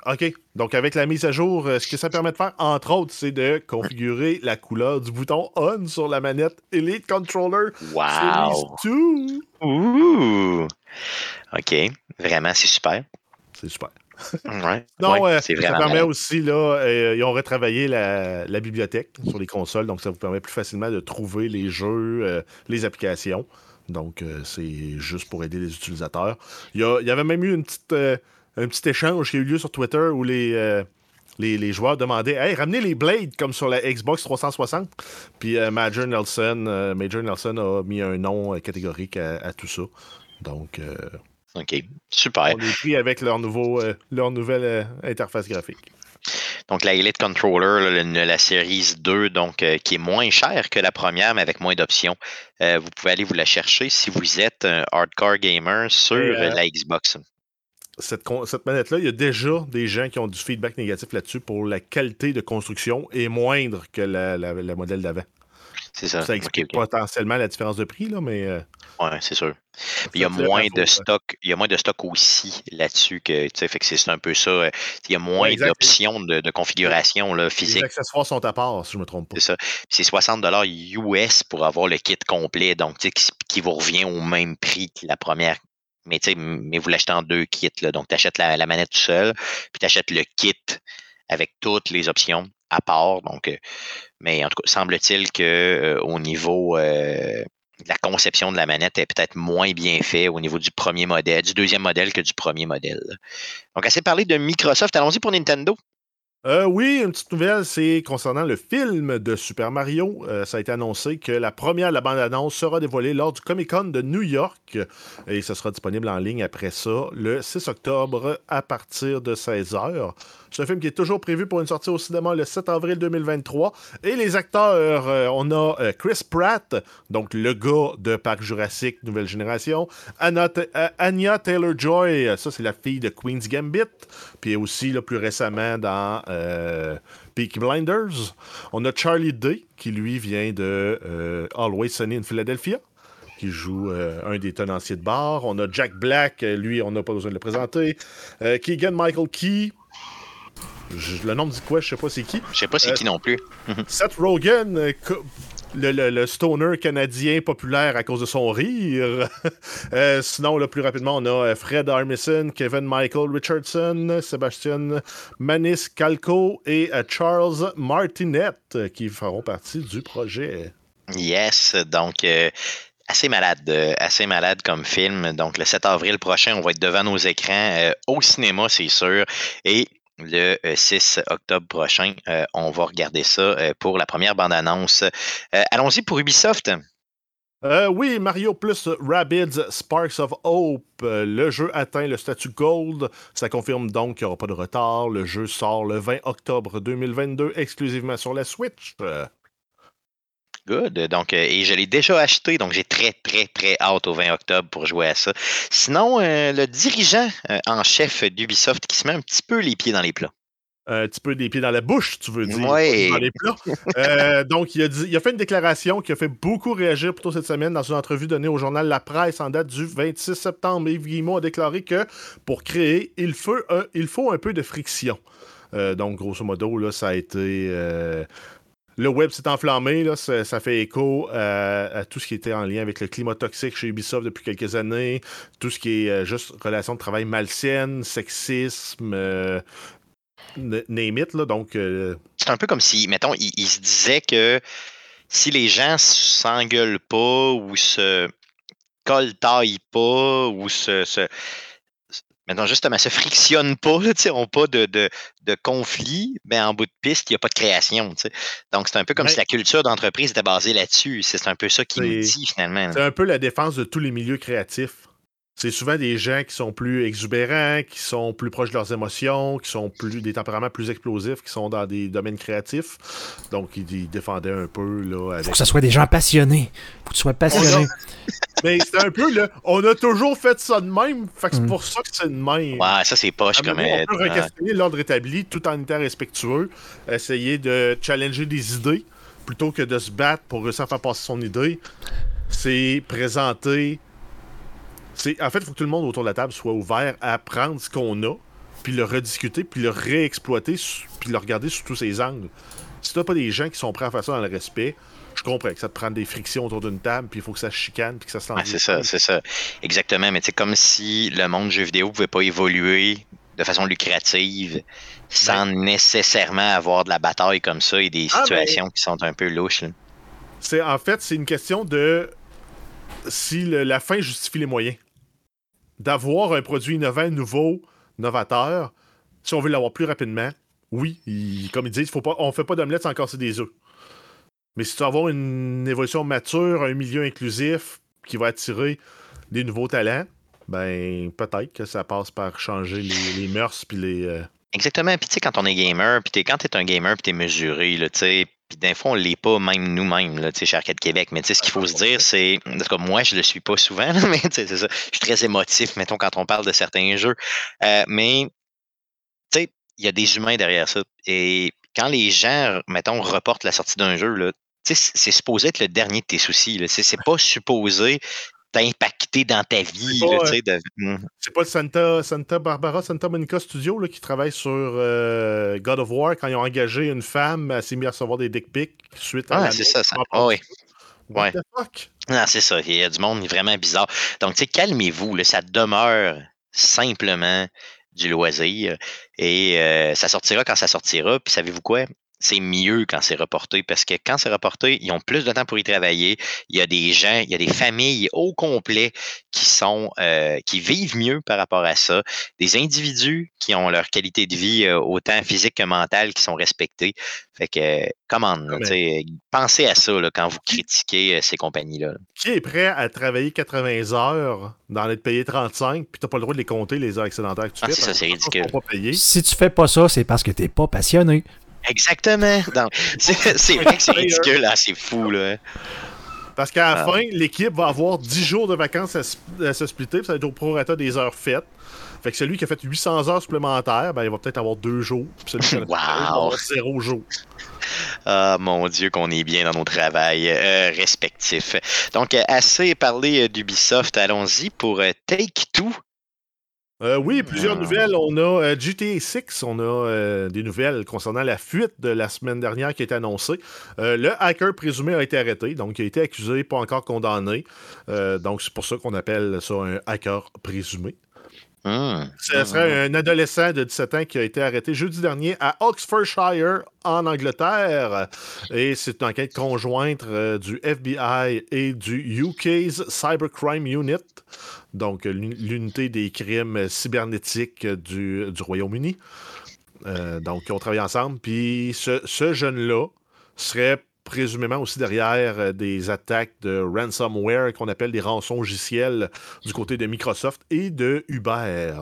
OK. Donc, avec la mise à jour, ce que ça permet de faire, entre autres, c'est de configurer la couleur du bouton On sur la manette Elite Controller wow. Series 2. Ouh. OK. Vraiment, c'est super. C'est super. Ouais, non, ouais, euh, ça permet aussi, là, euh, ils ont retravaillé la, la bibliothèque sur les consoles, donc ça vous permet plus facilement de trouver les jeux, euh, les applications. Donc, c'est juste pour aider les utilisateurs. Il y, a- il y avait même eu une petite, un petit échange qui a eu lieu sur Twitter où les, les, les joueurs demandaient Hey, ramenez les Blades comme sur la Xbox 360. Puis Major, Nelson, Major Nelson a mis un nom catégorique à, à tout ça. Donc, euh, OK. Super. on est pris avec leur, nouveau, euh, leur nouvelle euh, interface graphique. Donc, la Elite Controller, le- la série 2, donc, euh, qui est moins chère que la première, mais avec moins d'options. Vous pouvez aller vous la chercher si vous êtes un hardcore gamer sur la Xbox. cette, manette-là, il y a déjà des gens qui ont du feedback négatif là-dessus pour la qualité de construction est moindre que la, la- la modèle d'avant. C'est ça. Explique potentiellement la différence de prix, là, mais euh, Ouais, c'est sûr. Il y a moins de stock. Il y a moins de stock aussi là-dessus que, tu sais, fait que c'est un peu ça. euh, Il y a moins Ouais, d'options de, de configuration là, les physique. accessoires sont à part, si je ne me trompe pas. C'est ça. C'est 60 US pour avoir le kit complet, donc tu sais, qui, qui vous revient au même prix que la première. Mais, tu sais, m- mais vous l'achetez en deux kits. Là. Donc, tu achètes la, la manette tout seul, puis tu achètes le kit avec toutes les options à part. Donc, euh, mais en tout cas, semble-t-il que euh, au niveau euh, la conception de la manette est peut-être moins bien fait au niveau du premier modèle, du deuxième modèle que du premier modèle. Donc, assez parlé de Microsoft. Allons-y pour Nintendo. Oui, une petite nouvelle, c'est concernant le film de Super Mario. Ça a été annoncé que la première de la bande-annonce sera dévoilée lors du Comic-Con de New York et ce sera disponible en ligne après ça le 6 octobre à partir de 16h. C'est un film qui est toujours prévu pour une sortie au cinéma le 7 avril 2023. Et les acteurs, euh, on a euh, Chris Pratt, donc le gars de Parc Jurassique Nouvelle Génération, Anna euh, Anya Taylor-Joy, ça c'est la fille de Queen's Gambit, puis aussi là, plus récemment dans Peaky Blinders. On a Charlie Day, qui lui vient de Always Sunny in Philadelphia qui joue un des tenanciers de bar. On a Jack Black, lui, on n'a pas besoin de le présenter. Keegan Michael Key. Je- le nom me dit quoi, je sais pas c'est qui. Je sais pas c'est Euh, qui non plus. Seth Rogen, euh, le, le- le stoner canadien populaire à cause de son rire. *laughs* Euh, sinon, là, plus rapidement, on a euh, Fred Armisen, Kevin Michael Richardson, Sébastien Manis Calco et euh, Charles Martinet euh, qui feront partie du projet. Yes, donc euh, assez malade, euh, assez malade comme film. Donc le 7 avril prochain, on va être devant nos écrans euh, au cinéma, c'est sûr. Et le euh, 6 octobre prochain, euh, on va regarder ça euh, pour la première bande-annonce. Euh, Allons-y pour Ubisoft. Euh, oui, Mario plus Rabbids Sparks of Hope. Euh, le jeu atteint le statut Gold. Ça confirme donc qu'il n'y aura pas de retard. Le jeu sort le 20 octobre 2022 exclusivement sur la Switch. Good. Donc, euh, et je l'ai déjà acheté, donc j'ai très, très, très hâte au 20 octobre pour jouer à ça. Sinon, euh, le dirigeant euh, en chef d'Ubisoft qui se met un petit peu les pieds dans les plats. un petit peu des pieds dans la bouche, tu veux dire, Ouais. dans les plats. Euh, donc, il a, dit- il a fait une déclaration qui a fait beaucoup réagir plutôt cette semaine dans une entrevue donnée au journal La Presse en date du 26 septembre. Yves Guillemot a déclaré que pour créer, il faut un, il faut un peu de friction. Euh, donc, grosso modo, là, ça a été. euh, le web s'est enflammé, ça, fait écho euh, à tout ce qui était en lien avec le climat toxique chez Ubisoft depuis quelques années, tout ce qui est euh, juste relation de travail malsaine, sexisme, euh, name it, là, donc... euh, c'est un peu comme si, mettons, il, il se disait que si les gens s'engueulent pas ou se coltaillent pas ou se, se maintenant justement se frictionnent pas, n'ont pas de, de, de, conflit, mais en bout de piste, il n'y a pas de création. Donc, c'est un peu comme si la culture d'entreprise était basée là-dessus. C'est un peu ça qui nous dit finalement. C'est un peu la défense de tous les milieux créatifs c'est souvent des gens qui sont plus exubérants, qui sont plus proches de leurs émotions, qui sont plus des tempéraments plus explosifs, qui sont dans des domaines créatifs. Donc, ils, défendaient un peu. Là, avec... Faut que ce soit des gens passionnés. Faut que tu sois passionné. *laughs* Mais c'est un peu, là, on a toujours fait ça de même. Fait que c'est mm. pour ça que c'est de même. Ouais, ça, c'est poche comme On peut re-questionner l'ordre établi tout en étant respectueux. Essayer de challenger des idées plutôt que de se battre pour réussir à faire passer son idée. C'est présenter en fait, il faut que tout le monde autour de la table soit ouvert à prendre ce qu'on a, puis le rediscuter, puis le réexploiter, puis le regarder sous tous ses angles. Si t'as pas des gens qui sont prêts à faire ça dans le respect, je comprends que ça te prend des frictions autour d'une table, puis il faut que ça se chicane, puis que ça se ouais, C'est ça, c'est ça. Exactement. Mais c'est comme si le monde jeu vidéo pouvait pas évoluer de façon lucrative sans nécessairement avoir de la bataille comme ça et des ah, situations qui sont un peu louches. C'est en fait, c'est une question de si la fin justifie les moyens d'avoir un produit innovant, nouveau, novateur, si on veut l'avoir plus rapidement, oui, comme ils disent, faut pas, on fait pas d'omelette sans casser des œufs. Mais si tu veux avoir une évolution mature, un milieu inclusif qui va attirer des nouveaux talents, ben peut-être que ça passe par changer les, mœurs puis les. Euh, Exactement. Puis tu sais, quand on est gamer, puis quand tu es un gamer, puis tu es mesuré, tu sais, puis d'un fois, on ne l'est pas même nous-mêmes, là, chez Arcade Québec. Mais ce qu'il faut se dire, c'est. En tout cas, moi, je ne le suis pas souvent, *laughs* mais c'est ça. Je suis très émotif, mettons, quand on parle de certains jeux. Euh, mais, tu sais, il y a des humains derrière ça. Et quand les gens, mettons, reportent la sortie d'un jeu, là, c'est supposé être le dernier de tes soucis. C'est pas supposé impacté dans ta vie. Hmm. C'est pas, le Santa, Santa Barbara, Santa Monica Studio là, qui travaille sur euh, God of War quand ils ont engagé une femme, elle s'est mise à recevoir des dick pics suite à. Ah, c'est ça, ça. Ah oui. Ouais. Ah, c'est ça. Il y a du monde vraiment bizarre. Donc, tu sais, calmez-vous. Ça demeure simplement du loisir. Et euh, ça sortira quand ça sortira. Puis savez-vous quoi? C'est mieux quand c'est reporté parce que quand c'est reporté, ils ont plus de temps pour y travailler. Il y a des gens, il y a des familles au complet qui sont euh, qui vivent mieux par rapport à ça. Des individus qui ont leur qualité de vie euh, autant physique que mentale qui sont respectés. Fait que comment ah, pensez à ça quand vous critiquez euh, ces compagnies-là. Qui est prêt à travailler 80 heures dans être payé 35 puis t'as pas le droit de les compter les heures excédentaires que tu ah, fais? Ça, c'est ridicule. Si tu fais pas ça, c'est parce que t'es pas passionné. Exactement. *laughs* C'est vrai que c'est ridicule, hein, c'est fou. Là. Parce qu'à la ah. fin, l'équipe va avoir 10 jours de vacances à, se splitter, ça va être au prorata des heures faites. Fait que celui qui a fait 800 heures supplémentaires, ben, il va peut-être avoir deux jours. Puis celui qui a *laughs* wow. zéro jour. Ah, mon Dieu, qu'on est bien dans nos travails euh, respectifs. Donc, assez parlé euh, d'Ubisoft, allons-y pour euh, Take Two. Euh, oui, plusieurs ah. nouvelles. On a euh, GTA 6, on a euh, des nouvelles concernant la fuite de la semaine dernière qui a été annoncée. le hacker présumé a été arrêté, donc il a été accusé, pas encore condamné. donc c'est pour ça qu'on appelle ça un hacker présumé. Ce serait un adolescent de 17 ans qui a été arrêté jeudi dernier à Oxfordshire, en Angleterre. Et c'est une enquête conjointe du FBI et du UK's Cybercrime Unit donc l'unité des crimes cybernétiques du, Royaume-Uni. Euh, donc, ils ont travaillé ensemble. Puis ce, jeune-là serait présumément aussi derrière euh, des attaques de ransomware qu'on appelle des rançons logiciels du côté de Microsoft et de Uber.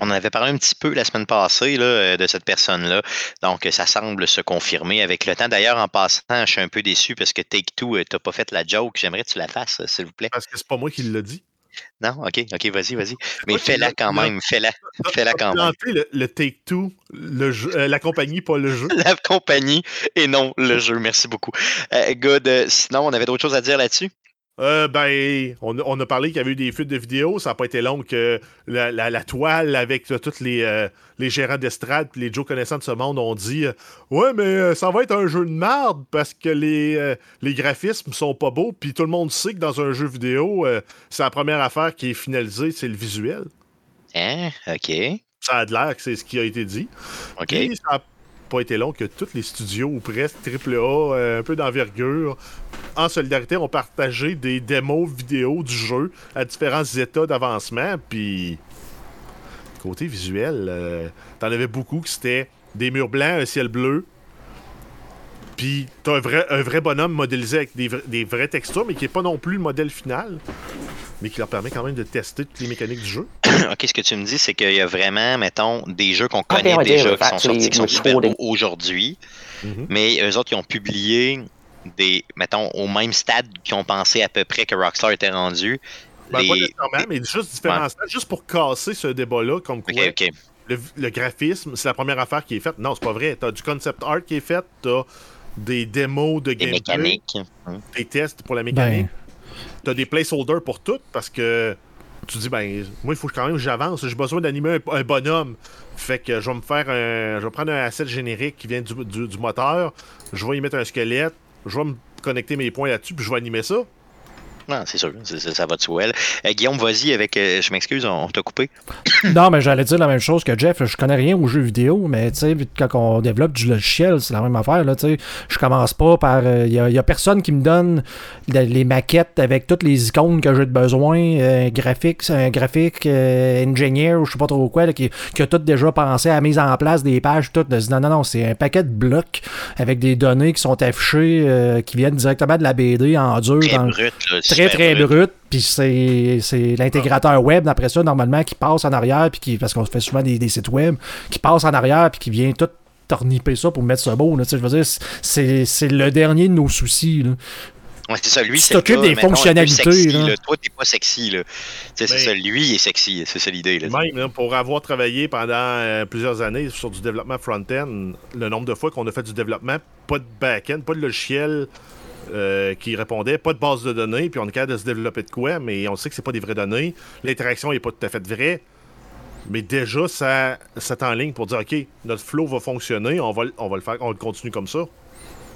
On avait parlé un petit peu la semaine passée euh, de cette personne-là. Donc, ça semble se confirmer avec le temps. D'ailleurs, en passant, je suis un peu déçu parce que Take-Two, tu n'as pas fait la joke. J'aimerais que tu la fasses, s'il vous plaît. Parce que c'est pas moi qui l'ai dit. Non, ok, ok, vas-y, vas-y. Mais fais-la quand même, fais-la. Fais-la quand même. Le, le Take-Two, euh, la compagnie, pas le jeu. *laughs* La compagnie et non le jeu, merci beaucoup. Euh, good. Euh, sinon, on avait d'autres choses à dire là-dessus? Euh, ben, on, a parlé qu'il y avait eu des fuites de vidéos. Ça n'a pas été long que la, toile avec tous les, euh, les gérants d'estrade et les Joe connaissants de ce monde ont dit euh, Ouais, mais ça va être un jeu de merde parce que les, les graphismes sont pas beaux. Puis tout le monde sait que dans un jeu vidéo, c'est la première affaire qui est finalisée, c'est le visuel. Hein, ok. Ça a l'air que c'est ce qui a été dit. OK. Pas été long que tous les studios, ou presque AAA, euh, un peu d'envergure, en solidarité, ont partagé des démos vidéo du jeu à différents états d'avancement. Puis, côté visuel, euh, t'en avais beaucoup qui c'était des murs blancs, un ciel bleu. Puis, t'as un vrai, un vrai bonhomme modélisé avec des, vra- des vraies textures, mais qui n'est pas non plus le modèle final, mais qui leur permet quand même de tester toutes les mécaniques du jeu. *coughs* OK, ce que tu me dis, c'est qu'il y a vraiment, mettons, des jeux qu'on Ah, connaît ok, ok, déjà, ouais, qui sont sortis, qui sont super beaux aujourd'hui, Mhm. mais eux autres, ils ont publié des, mettons, au même stade qu'ils ont pensé à peu près que Rockstar était rendu. Ben, Les- Pas nécessairement, mais juste différents stades, juste pour casser ce débat-là, comme quoi le, le graphisme, c'est la première affaire qui est faite. Non, c'est pas vrai. T'as du concept art qui est fait, t'as des démos de Des gameplay, mécaniques. Des tests pour la mécanique. Ben, T'as des placeholders pour tout parce que tu dis, ben, moi, il faut quand même que j'avance. J'ai besoin d'animer un, un bonhomme. Fait que je vais me faire un. Je vais prendre un asset générique qui vient du, du- du moteur. Je vais y mettre un squelette. Je vais me connecter mes points là-dessus, puis je vais animer ça. Non, c'est sûr, c'est- c'est- ça va de soi. Euh, Guillaume, vas-y avec. euh, je m'excuse, on, on t'a coupé. *coughs* non, mais j'allais dire la même chose que Jeff. Je connais rien aux jeux vidéo, mais tu sais, quand on développe du logiciel, c'est la même affaire. Là, tu sais. je commence pas par. Il y, a personne qui me donne la- les maquettes avec toutes les icônes que j'ai de besoin, euh, graphique, un graphique, euh, engineer, ou je sais pas trop quoi, là, qui, qui a tout déjà pensé à la mise en place des pages, tout. de- non, non, non, c'est un paquet de blocs avec des données qui sont affichées, euh, qui viennent directement de la BD en dur. Très dans le- brut, là, très très brut. puis c'est c'est l'intégrateur web après ça normalement qui passe en arrière puis qui parce qu'on fait souvent des, des sites web qui passe en arrière puis qui vient tout torniper ça pour mettre ça beau là, je veux dire c'est c'est le dernier de nos soucis là. Ouais, c'est ça, lui, Tu c'est le t'occupes des fonctionnalités, sexy, là. là. Toi, t'es pas sexy, là. C'est ça, lui, il est sexy, c'est ça l'idée, là. Même là, pour avoir travaillé pendant euh, plusieurs années sur du développement front-end, le nombre de fois qu'on a fait du développement, pas de back-end, pas de logiciel euh, qui répondait, pas de base de données, puis on est capable de se développer de quoi, mais on sait que c'est pas des vraies données. L'interaction n'est pas tout à fait vraie. Mais déjà, ça, ça en ligne pour dire OK, notre flow va fonctionner, on va, le- on va le faire, on le continue comme ça.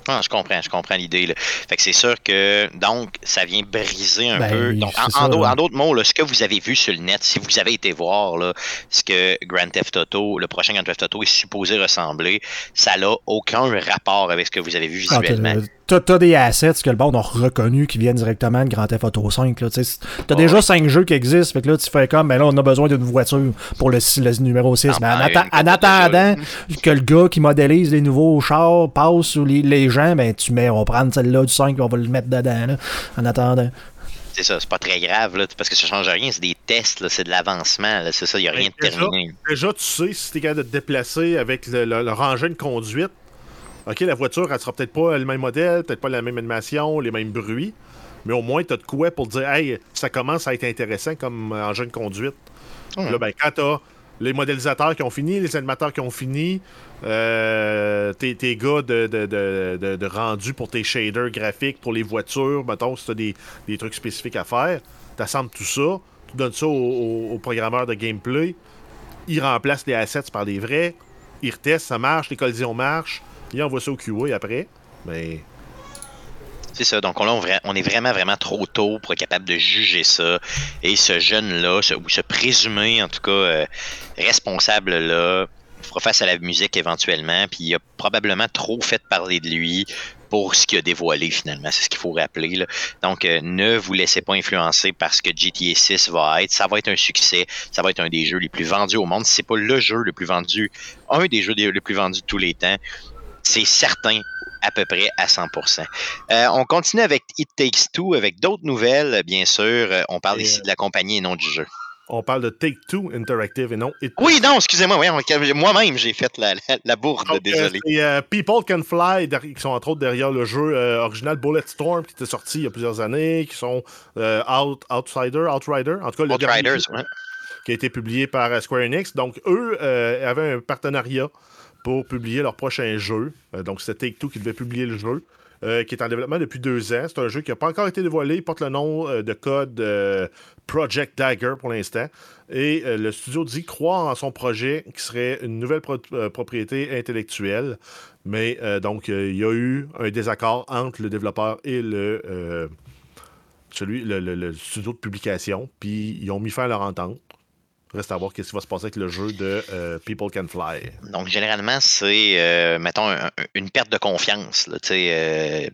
Ah, je comprends, je comprends l'idée. Fait que c'est sûr que, donc, ça vient briser un Ben, peu. Donc, en, d'autres mots, là, ce que vous avez vu sur le net, si vous avez été voir là, ce que Grand Theft Auto, le prochain Grand Theft Auto est supposé ressembler, ça n'a aucun rapport avec ce que vous avez vu Ah, visuellement. T'as t'as des assets que le monde a reconnu qui viennent directement de Grand Theft Auto 5. là, tu sais. T'as déjà 5 jeux qui existent. Fait que là, tu fais comme, ben là, on a besoin d'une voiture pour le, le numéro 6. Ah, Mais en, ben, en déjà, attendant que le gars qui modélise les nouveaux chars passe sous les, les gens, ben tu mets, on va prendre celle-là du 5 on va le mettre dedans. En attendant. C'est ça, c'est pas très grave, là, parce que ça change rien, c'est des tests, c'est de l'avancement, c'est ça, il n'y a rien de Ben, déjà, terminé. Déjà, tu sais, si t'es capable de te déplacer avec le, le, engin de conduite, OK, la voiture, elle sera peut-être pas le même modèle, peut-être pas la même animation, les mêmes bruits, mais au moins, t'as de quoi pour te dire, hey, ça commence à être intéressant comme engin de conduite. Là, ben, quand t'as les modélisateurs qui ont fini, les animateurs qui ont fini, euh, tes, tes gars de, de, de, de- de rendu pour tes shaders graphiques, pour les voitures, mettons, si t'as des, des trucs spécifiques à faire, t'assembles tout ça, tu donnes ça au, au- au programmeur de gameplay, il remplace les assets par des vrais, il reteste, ça marche, les collisions marchent, il envoie ça au QA après, C'est ça. Donc là, on, est vraiment, vraiment trop tôt pour être capable de juger ça. Et ce jeune-là, ou ce présumé, en tout cas, euh, responsable-là, fera face à la musique éventuellement. Puis il a probablement trop fait parler de lui pour ce qu'il a dévoilé finalement. C'est ce qu'il faut rappeler. Donc, euh, ne vous laissez pas influencer par ce que GTA 6 va être. Ça va être un succès. Ça va être un des jeux les plus vendus au monde. Si c'est pas le jeu le plus vendu, un des jeux les plus vendus de tous les temps, c'est certain à peu près à 100%. Euh, on continue avec It Takes Two, avec d'autres nouvelles, bien sûr. Euh, on parle Et, ici de la compagnie et non du jeu. on parle de Take-Two Interactive et non It Oui, non, excusez-moi, on- moi-même j'ai fait la, la, la bourde, Donc, euh, désolé. euh, People Can Fly, qui sont entre autres derrière le jeu euh, original Bulletstorm, qui était sorti il y a plusieurs années, qui sont euh, Out, Outsider, Outrider, en tout cas le dernier Outriders, jeu ouais. qui a été publié par euh, Square Enix. Donc, eux euh, avaient un partenariat pour publier leur prochain jeu. Euh, donc, c'était Take-Two qui devait publier le jeu, euh, qui est en développement depuis deux ans. C'est un jeu qui n'a pas encore été dévoilé. Il porte le nom euh, de code Project Dagger pour l'instant. Et le studio dit croire en son projet qui serait une nouvelle pro- propriété intellectuelle. Mais donc, il y a eu un désaccord entre le développeur et le, celui, le studio de publication. Puis, ils ont mis fin à leur entente. Reste à voir qu'est-ce qui va se passer avec le jeu de euh, People Can Fly. Donc, généralement, c'est, euh, mettons, un- une perte de confiance. là, euh,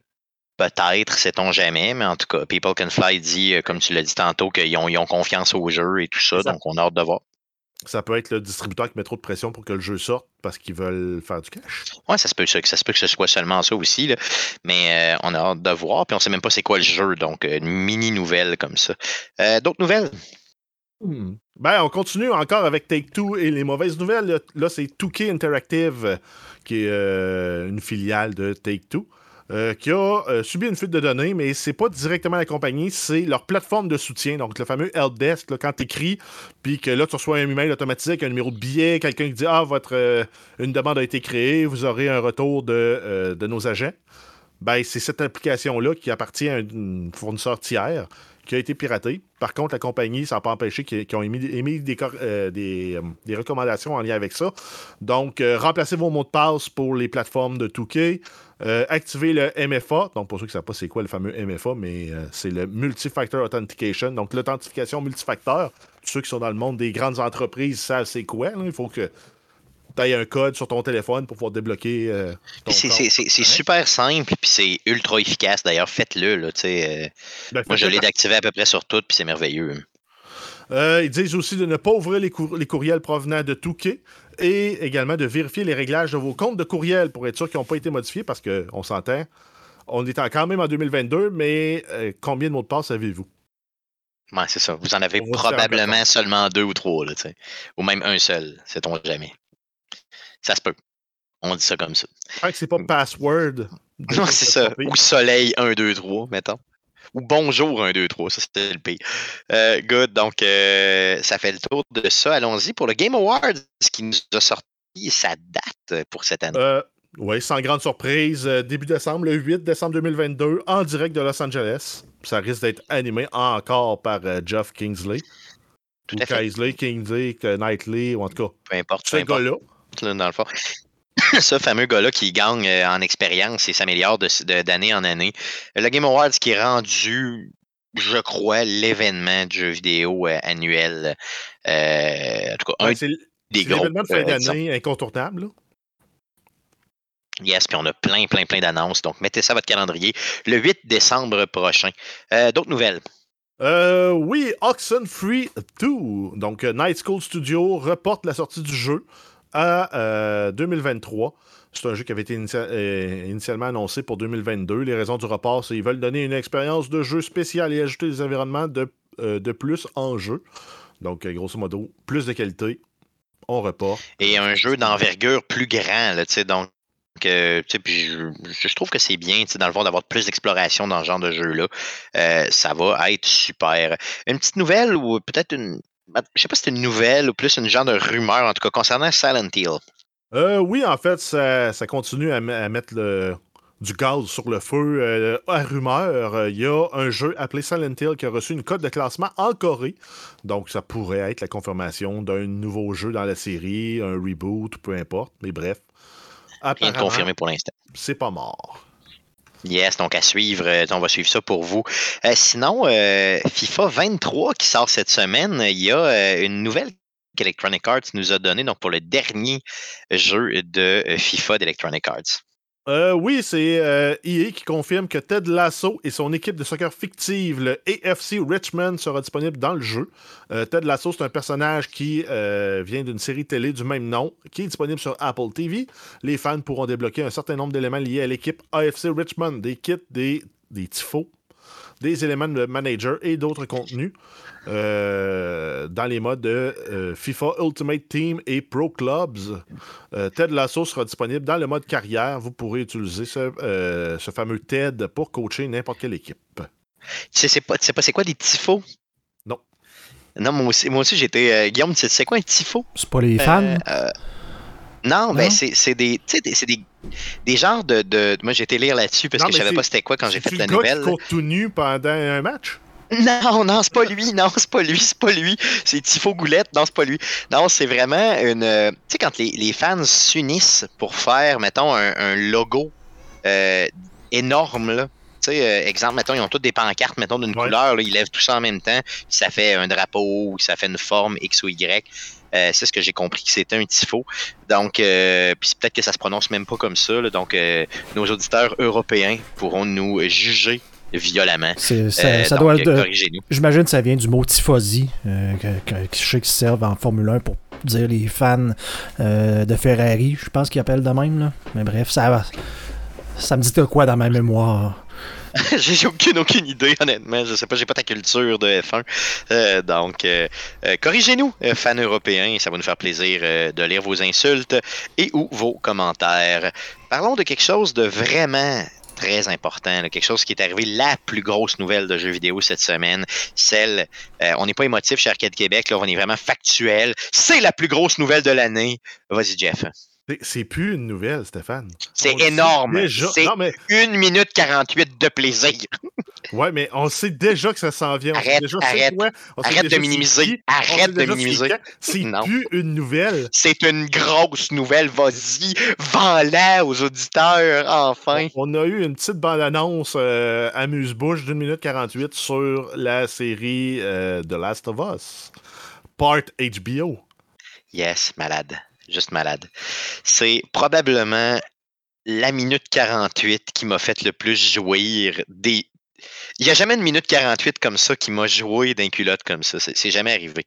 Peut-être, sait-on jamais, mais en tout cas, People Can Fly dit, euh, comme tu l'as dit tantôt, qu'ils ont, ils ont confiance au jeu et tout ça, donc on a hâte de voir. Ça peut être le distributeur qui met trop de pression pour que le jeu sorte parce qu'ils veulent faire du cash. Ouais, ça se peut, ça, que ça se peut que ce soit seulement ça aussi, là. mais euh, on a hâte de voir, puis on sait même pas c'est quoi le jeu, donc une mini nouvelle comme ça. Euh, D'autres nouvelles? Hmm. Ben, on continue encore avec Take-Two et les mauvaises nouvelles. Là, c'est 2K Interactive, euh, qui est euh, une filiale de Take-Two, euh, qui a subi une fuite de données, mais c'est pas directement la compagnie, c'est leur plateforme de soutien, donc le fameux helpdesk, là, quand tu écris, puis que là, tu reçois un email automatisé avec un numéro de billet, quelqu'un qui dit Ah, votre une demande a été créée, vous aurez un retour de, de nos agents. Ben, c'est cette application-là qui appartient à un fournisseur tiers qui a été piraté. Par contre, la compagnie, ça n'a pas empêché qu'ils ont émis, émis des, euh, euh, des recommandations en lien avec ça. Donc, euh, remplacez vos mots de passe pour les plateformes de 2K. Euh, activez le MFA. Donc, pour ceux qui ne savent pas c'est quoi le fameux MFA, mais c'est le Multi-Factor Authentication. Donc, l'authentification multifacteur. Ceux qui sont dans le monde des grandes entreprises savent c'est quoi. Il faut que tu aies un code sur ton téléphone pour pouvoir débloquer euh, c'est- super simple, puis c'est ultra efficace. D'ailleurs, faites-le. Là, euh, Ben, moi, je l'ai d'activer à peu près sur tout, puis c'est merveilleux. Euh, ils disent aussi de ne pas ouvrir les, cour- les courriels provenant de Touquet et également de vérifier les réglages de vos comptes de courriel pour être sûr qu'ils n'ont pas été modifiés parce qu'on s'entend. On est quand même en 2022, mais combien de mots de passe avez-vous? Ouais, c'est ça. Vous en avez probablement seulement deux ou trois, là, ou même un seul, sait-on jamais. Ça se peut. On dit ça comme ça. Fait que c'est pas password. *laughs* de- Non, c'est ça. Ou soleil 1, 2, 3, mettons. Ou bonjour 1, 2, 3. Ça, c'était le pire. Euh, good. Donc, euh, ça fait le tour de ça. Allons-y pour le Game Awards qui nous a sorti sa date pour cette année. Euh, oui, sans grande surprise, euh, début décembre, le 8 décembre 2022, en direct de Los Angeles. Ça risque d'être animé encore par Geoff Kingsley. Tout ou à fait. Kingsley, Knightley, ou en tout cas, Peu importe. Ce gars-là. Là, dans le fond. *coughs* Ce fameux gars-là qui gagne euh, en expérience et s'améliore d'année en année. Le Game Awards qui est rendu, je crois, l'événement du jeu vidéo euh, annuel. Euh, en tout cas, un Ouais, des gros. l'événement de fin euh, d'année incontournable. là. Yes, puis on a plein, plein, plein d'annonces. Donc, mettez ça à votre calendrier le 8 décembre prochain. D'autres nouvelles? Oui, Oxenfree 2. Donc, Night School Studio reporte la sortie du jeu à euh, 2023. C'est un jeu qui avait été euh, initialement annoncé pour 2022. Les raisons du report, c'est qu'ils veulent donner une expérience de jeu spéciale et ajouter des environnements de, euh, de plus en jeu. Donc, euh, grosso modo, plus de qualité. On reporte. Et un jeu d'envergure plus grand, là, donc. euh, je, je trouve que c'est bien, dans le fond, d'avoir plus d'exploration dans ce genre de jeu-là. Euh, ça va être super. Une petite nouvelle ou peut-être une. Je sais pas si c'est une nouvelle ou plus une genre de rumeur, en tout cas, concernant Silent Hill. Euh, oui, en fait, ça, ça continue à, me- à mettre le- du gaz sur le feu. Euh, à rumeur, euh, il y a un jeu appelé Silent Hill qui a reçu une cote de classement en Corée. Donc, ça pourrait être la confirmation d'un nouveau jeu dans la série, un reboot, peu importe. Mais bref. Rien de confirmé pour l'instant. c'est pas mort. Yes, donc à suivre, euh, on va suivre ça pour vous. Euh, sinon, euh, FIFA 23 qui sort cette semaine, il y a une nouvelle qu'Electronic Arts nous a donnée donc pour le dernier jeu de FIFA d'Electronic Arts. Euh, oui, c'est euh, EA qui confirme que Ted Lasso et son équipe de soccer fictive, le AFC Richmond, sera disponible dans le jeu. Euh, Ted Lasso, c'est un personnage qui euh, vient d'une série télé du même nom, qui est disponible sur Apple TV. Les fans pourront débloquer un certain nombre d'éléments liés à l'équipe AFC Richmond, des kits, des, des tifos, des éléments de manager et d'autres contenus euh, dans les modes de euh, FIFA Ultimate Team et Pro Clubs. Euh, Ted Lasso sera disponible dans le mode carrière. Vous pourrez utiliser ce, euh, ce fameux Ted pour coacher n'importe quelle équipe. Tu sais, c'est pas, tu sais pas c'est quoi des tifos? Non. Non, moi aussi, moi aussi j'étais. euh, Guillaume, tu sais c'est quoi un tifo? C'est pas les fans? Euh, euh, non, ben Non? c'est c'est des, tu sais, des- c'est des, des genres de, de- Moi, j'ai été lire là-dessus parce Non, que je savais c'est- pas c'était quoi quand j'ai fait la nouvelle. court tout nu pendant un match? Non, non, c'est pas lui. Non, c'est pas lui. C'est pas lui. C'est Tifo Goulette. Non, c'est pas lui. Non, c'est vraiment une. euh, Tu sais, quand les, les fans s'unissent pour faire, mettons, un, un logo euh, énorme, là. Tu sais, euh, exemple, mettons, ils ont tous des pancartes, mettons, d'une Ouais. couleur, là, ils lèvent tout ça en même temps, puis ça fait un drapeau ou ça fait une forme X ou Y. Euh, c'est ce que j'ai compris que c'était un tifo. Donc, euh, puis peut-être que ça se prononce même pas comme ça. là. donc, euh, nos auditeurs européens pourront nous juger violemment. Ça, Euh, ça donc, doit. J'imagine que ça vient du mot tifosi, euh, que, je sais qu'ils servent en Formule 1 pour dire les fans de Ferrari. Je pense qu'ils appellent de même. Là. Mais bref, ça, ça me dit de quoi dans ma mémoire. *laughs* j'ai aucune, idée, honnêtement. Je sais pas, j'ai pas ta culture de F1. Euh, donc, euh, euh, corrigez-nous, fans européens. Ça va nous faire plaisir de lire vos insultes et ou vos commentaires. Parlons de quelque chose de vraiment très important, là, quelque chose qui est arrivé, la plus grosse nouvelle de jeux vidéo cette semaine, celle, on n'est pas émotif chez Arcade Québec, là, on est vraiment factuel, c'est la plus grosse nouvelle de l'année. Vas-y Jeff, C'est- plus une nouvelle, Stéphane. c'est énorme, déjà. c'est mais, 1 minute 48 de plaisir. ouais, mais on sait déjà que ça s'en vient. On sait Arrête, déjà arrête. On Arrête de minimiser. Arrête de minimiser. C'est plus une nouvelle. C'est une grosse nouvelle, vas-y, vends-la aux auditeurs, enfin. On a eu une petite bande-annonce euh, amuse-bouche d'une minute 48 sur la série euh, The Last of Us, part HBO. Yes, malade, juste malade. C'est probablement la minute 48 qui m'a fait le plus jouir des... Il n'y a jamais une minute 48 comme ça qui m'a joué d'un culotte comme ça, c'est jamais arrivé.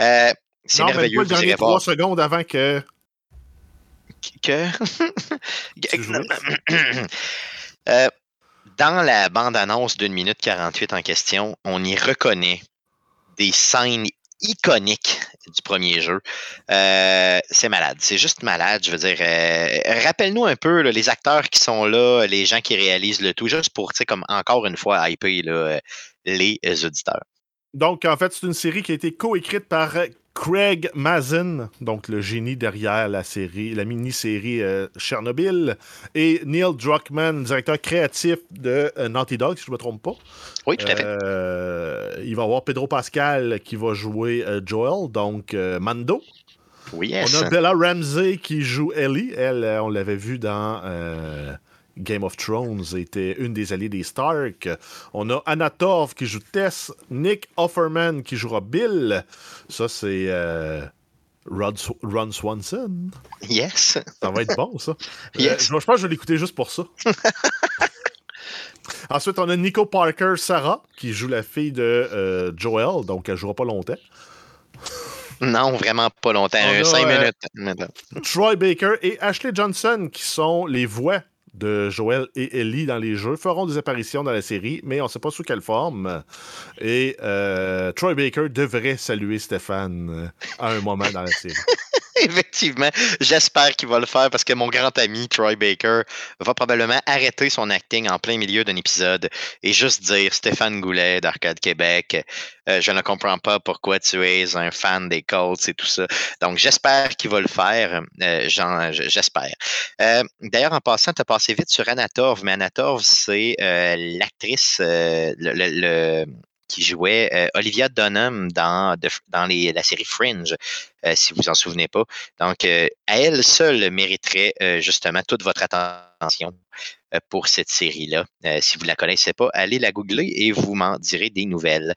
Euh, c'est Non, même merveilleux, pas le 3 secondes avant que que... *laughs* *coughs* Euh, dans la bande-annonce d'une minute 48 en question, on y reconnaît des scènes iconiques du premier jeu. Euh, c'est malade, c'est juste malade. Je veux dire, euh, rappelle-nous un peu les acteurs qui sont là, les gens qui réalisent le tout, juste pour, tu comme encore une fois, hyper euh, les auditeurs. Donc, en fait, c'est une série qui a été coécrite par Craig Mazin, donc le génie derrière la série, la mini-série euh, Chernobyl, et Neil Druckmann, directeur créatif de euh, Naughty Dog, si je ne me trompe pas. Oui, tout à fait. Euh, il va y avoir Pedro Pascal qui va jouer euh, Joel, donc Mando. oui, yes. On a Bella Ramsey qui joue Ellie. Elle, on l'avait vu dans Game of Thrones, était une des alliées des Stark. On a Anna Torv qui joue Tess, Nick Offerman qui jouera Bill. Ça, c'est euh, Ron Swanson. Yes. Ça va être bon, ça. *laughs* Euh, Yes. je, je pense que je vais l'écouter juste pour ça. *laughs* Ensuite, on a Nico Parker Sarah qui joue la fille de euh, Joel, donc elle jouera pas longtemps. Non, vraiment pas longtemps. On a, 5 euh, minutes. Troy Baker et Ashley Johnson, qui sont les voix de Joel et Ellie dans les jeux, feront des apparitions dans la série, mais on ne sait pas sous quelle forme. Et euh, Troy Baker devrait saluer Stéphane à un moment dans la série. *laughs* *laughs* Effectivement, j'espère qu'il va le faire parce que mon grand ami Troy Baker va probablement arrêter son acting en plein milieu d'un épisode et juste dire Stéphane Goulet d'Arcade Québec, euh, je ne comprends pas pourquoi tu es un fan des Colts et tout ça. Donc j'espère qu'il va le faire, euh, j'espère. Euh, D'ailleurs, en passant, tu as passé vite sur Anatorv, mais Anatorv, c'est l'actrice, le- qui jouait euh, Olivia Dunham dans, la série Fringe, euh, si vous en souvenez pas. Donc, euh, à elle seule mériterait justement toute votre attention pour cette série-là. Si vous ne la connaissez pas, allez la googler et vous m'en direz des nouvelles.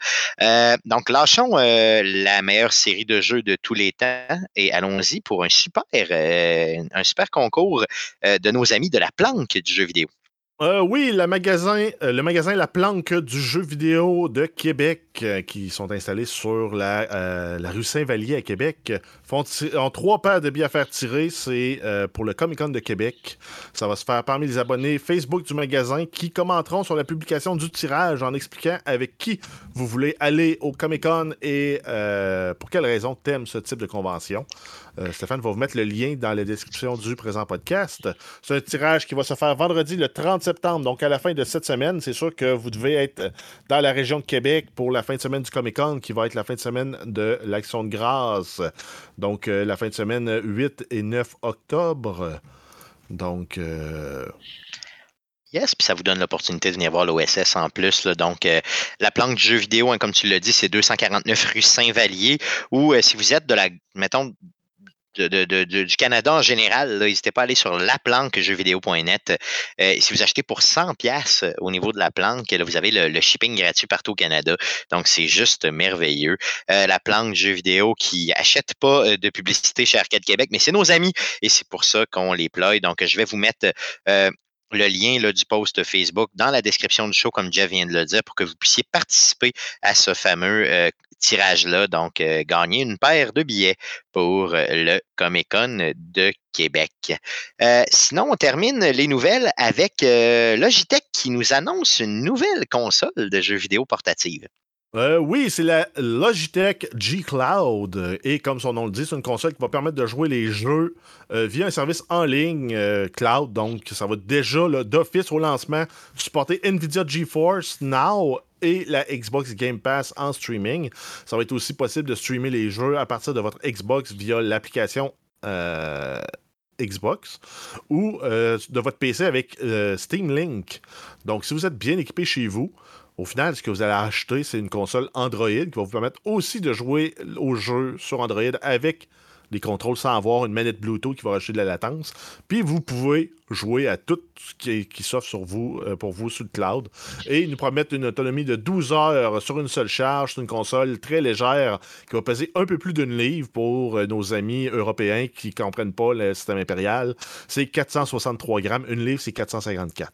Donc, lâchons la meilleure série de jeux de tous les temps et allons-y pour un super, concours de nos amis de la planque du jeu vidéo. Euh, oui, le magasin, euh, le magasin La Planque du jeu vidéo de Québec, qui sont installés sur la, euh, la rue Saint-Vallier à Québec, font ont trois paires de billets à faire tirer. C'est euh, pour le Comic Con de Québec. Ça va se faire parmi les abonnés Facebook du magasin qui commenteront sur la publication du tirage en expliquant avec qui vous voulez aller au Comic Con et euh, pour quelle raison t'aimes ce type de convention. Euh, Stéphane va vous mettre le lien dans la description du présent podcast. C'est un tirage qui va se faire vendredi le 30 septembre, donc à la fin de cette semaine. C'est sûr que vous devez être dans la région de Québec pour la fin de semaine du Comic Con, qui va être la fin de semaine de l'Action de grâce. Donc euh, la fin de semaine 8 et 9 octobre. Donc, euh, Yes, puis ça vous donne l'opportunité de venir voir l'OSS en plus. Donc, euh, la planque du jeu vidéo, hein, comme tu l'as dit, c'est 249 rue Saint-Vallier. Ou si vous êtes de la, mettons, du Canada en général, n'hésitez pas à aller sur laplanquejeuxvideo.net. Euh, si vous achetez pour 100 pièces au niveau de la planque, vous avez le, shipping gratuit partout au Canada. Donc, c'est juste merveilleux. Euh, la planque jeux vidéo qui achète pas euh, de publicité chez Arcade Québec, mais c'est nos amis et c'est pour ça qu'on les ploie. Donc, je vais vous mettre euh, le lien du post Facebook dans la description du show, comme Jeff vient de le dire, pour que vous puissiez participer à ce fameux euh, tirage-là. Donc, euh, gagner une paire de billets pour euh, le Comic Con de Québec. Euh, sinon, on termine les nouvelles avec Logitech qui nous annonce une nouvelle console de jeux vidéo portative. Oui, c'est la Logitech G Cloud. Et comme son nom le dit, c'est une console qui va permettre de jouer les jeux via un service en ligne cloud. Donc, ça va déjà d'office au lancement supporter NVIDIA GeForce Now et la Xbox Game Pass en streaming. Ça va être aussi possible de streamer les jeux à partir de votre Xbox via l'application euh, Xbox ou euh, de votre PC avec euh, Steam Link. Donc, si vous êtes bien équipé chez vous, au final, ce que vous allez acheter, c'est une console Android qui va vous permettre aussi de jouer aux jeux sur Android avec les contrôles sans avoir une manette Bluetooth qui va rajouter de la latence. Puis vous pouvez jouer à tout ce qui, qui s'offre sur vous, euh, pour vous sur le cloud. Et ils nous promettent une autonomie de 12 heures sur une seule charge. C'est une console très légère qui va peser un peu plus d'une livre pour euh, nos amis européens qui ne comprennent pas le système impérial. C'est 463 grammes. Une livre, c'est 454.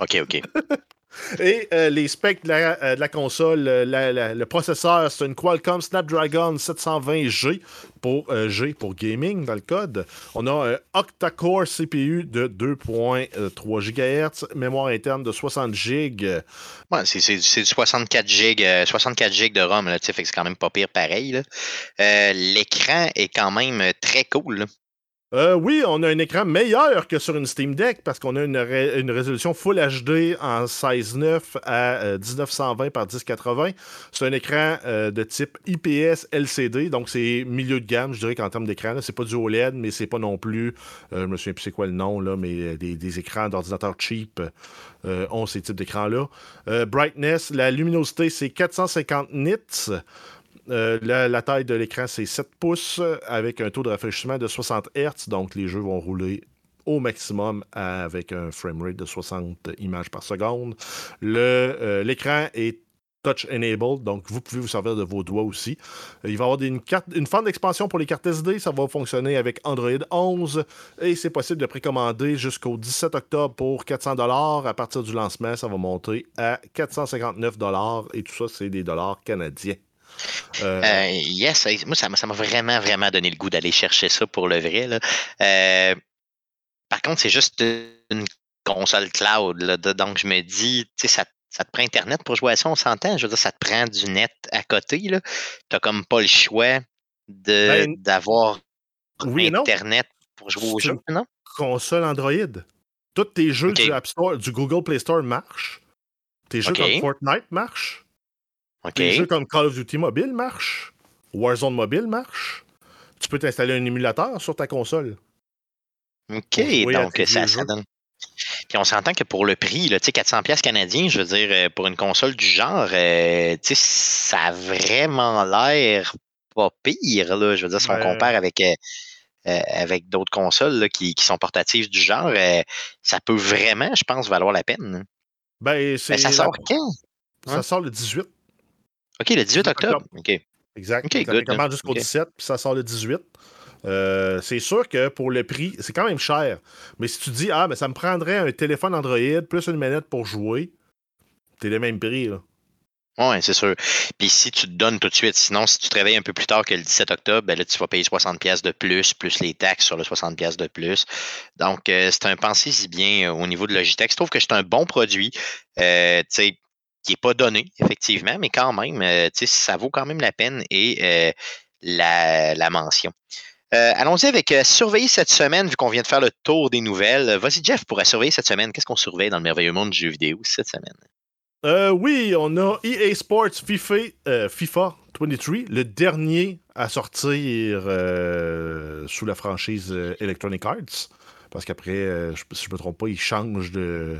OK, OK. *laughs* Et euh, les specs de la, euh, console, euh, le processeur, c'est une Qualcomm Snapdragon 720G pour gaming dans le code. On a un octa-core CPU de 2.3 GHz, mémoire interne de 60 GB. C'est, du 64 gig, euh, 64 gig de ROM, là, fait que c'est quand même pas pire pareil. l'écran est quand même très cool. Euh, oui, on a un écran meilleur que sur une Steam Deck parce qu'on a une, ré- une résolution Full HD en 16.9 à euh, 1920 par 1080. C'est un écran euh, de type IPS LCD, donc c'est milieu de gamme, je dirais qu'en termes d'écran. C'est pas du OLED, mais c'est pas non plus, euh, je me souviens plus c'est quoi le nom, là, mais euh, des, écrans d'ordinateur cheap euh, ont ces types d'écrans-là. Euh, brightness, la luminosité, c'est 450 nits. Euh, la, taille de l'écran, c'est 7 pouces avec un taux de rafraîchissement de 60 Hz. Donc, les jeux vont rouler au maximum avec un framerate de 60 images par seconde. Euh, L'écran est touch enabled, donc vous pouvez vous servir de vos doigts aussi. Euh, Il va y avoir une, carte, une forme d'expansion pour les cartes SD. Ça va fonctionner avec Android 11 et c'est possible de précommander jusqu'au 17 octobre pour 400 À partir du lancement, ça va monter à 459 et tout ça, c'est des dollars canadiens. Euh, Euh, yes, moi, ça m'a vraiment, vraiment donné le goût d'aller chercher ça pour le vrai. là. Euh, par contre, c'est juste une console cloud. là, donc, je me dis, tu sais, ça, ça te prend Internet pour jouer à ça, on s'entend? Je veux dire, ça te prend du net à côté. Tu n'as comme pas le choix Ben, d'avoir oui et non. Internet pour jouer au C'est jeu, une non? console Android. Tous tes jeux du App Store, du Google Play Store marchent. Tes jeux comme Fortnite marchent. OK. Tes jeux comme Call of Duty Mobile marchent. Warzone Mobile marche. Tu peux t'installer un émulateur sur ta console. OK, donc ça, ça donne. Puis on s'entend que pour le prix, là, tu sais, 400 pièces canadiens, je veux dire, euh, pour une console du genre, euh, ça a vraiment l'air pas pire, là. Je veux dire, si on Ben- compare avec, euh, avec d'autres consoles là, qui, qui sont portatives du genre, euh, ça peut vraiment, je pense, valoir la peine. Ben, c'est Ben, ça sort quand? ça hein? sort le 18. OK, le 18 octobre. OK. Exact. Ok, Donc, ça good, commande jusqu'au ok. 17, puis ça sort le 18. Euh, c'est sûr que pour le prix, c'est quand même cher. Mais si tu dis, ah, mais ça me prendrait un téléphone Android plus une manette pour jouer, t'es le même prix. Là. Oui, c'est sûr. Puis si tu te donnes tout de suite, sinon, si tu te réveilles un peu plus tard que le 17 octobre, ben là, tu vas payer 60$ pièces de plus, plus les taxes sur le 60$ pièces de plus. Donc, euh, c'est un pensée si bien euh, au niveau de Logitech. Je trouve que c'est un bon produit, euh, tu sais, qui n'est pas donné, effectivement, mais quand même, euh, ça vaut quand même la peine et euh, la, la mention. Euh, Allons-y avec surveiller cette semaine, vu qu'on vient de faire le tour des nouvelles. Vas-y, Jeff, pour surveiller cette semaine, qu'est-ce qu'on surveille dans le merveilleux monde du jeu vidéo cette semaine? Oui, on a EA Sports FIFA, FIFA 23, le dernier à sortir sous la franchise Electronic Arts. Parce qu'après, si je ne me trompe pas, ils changent de,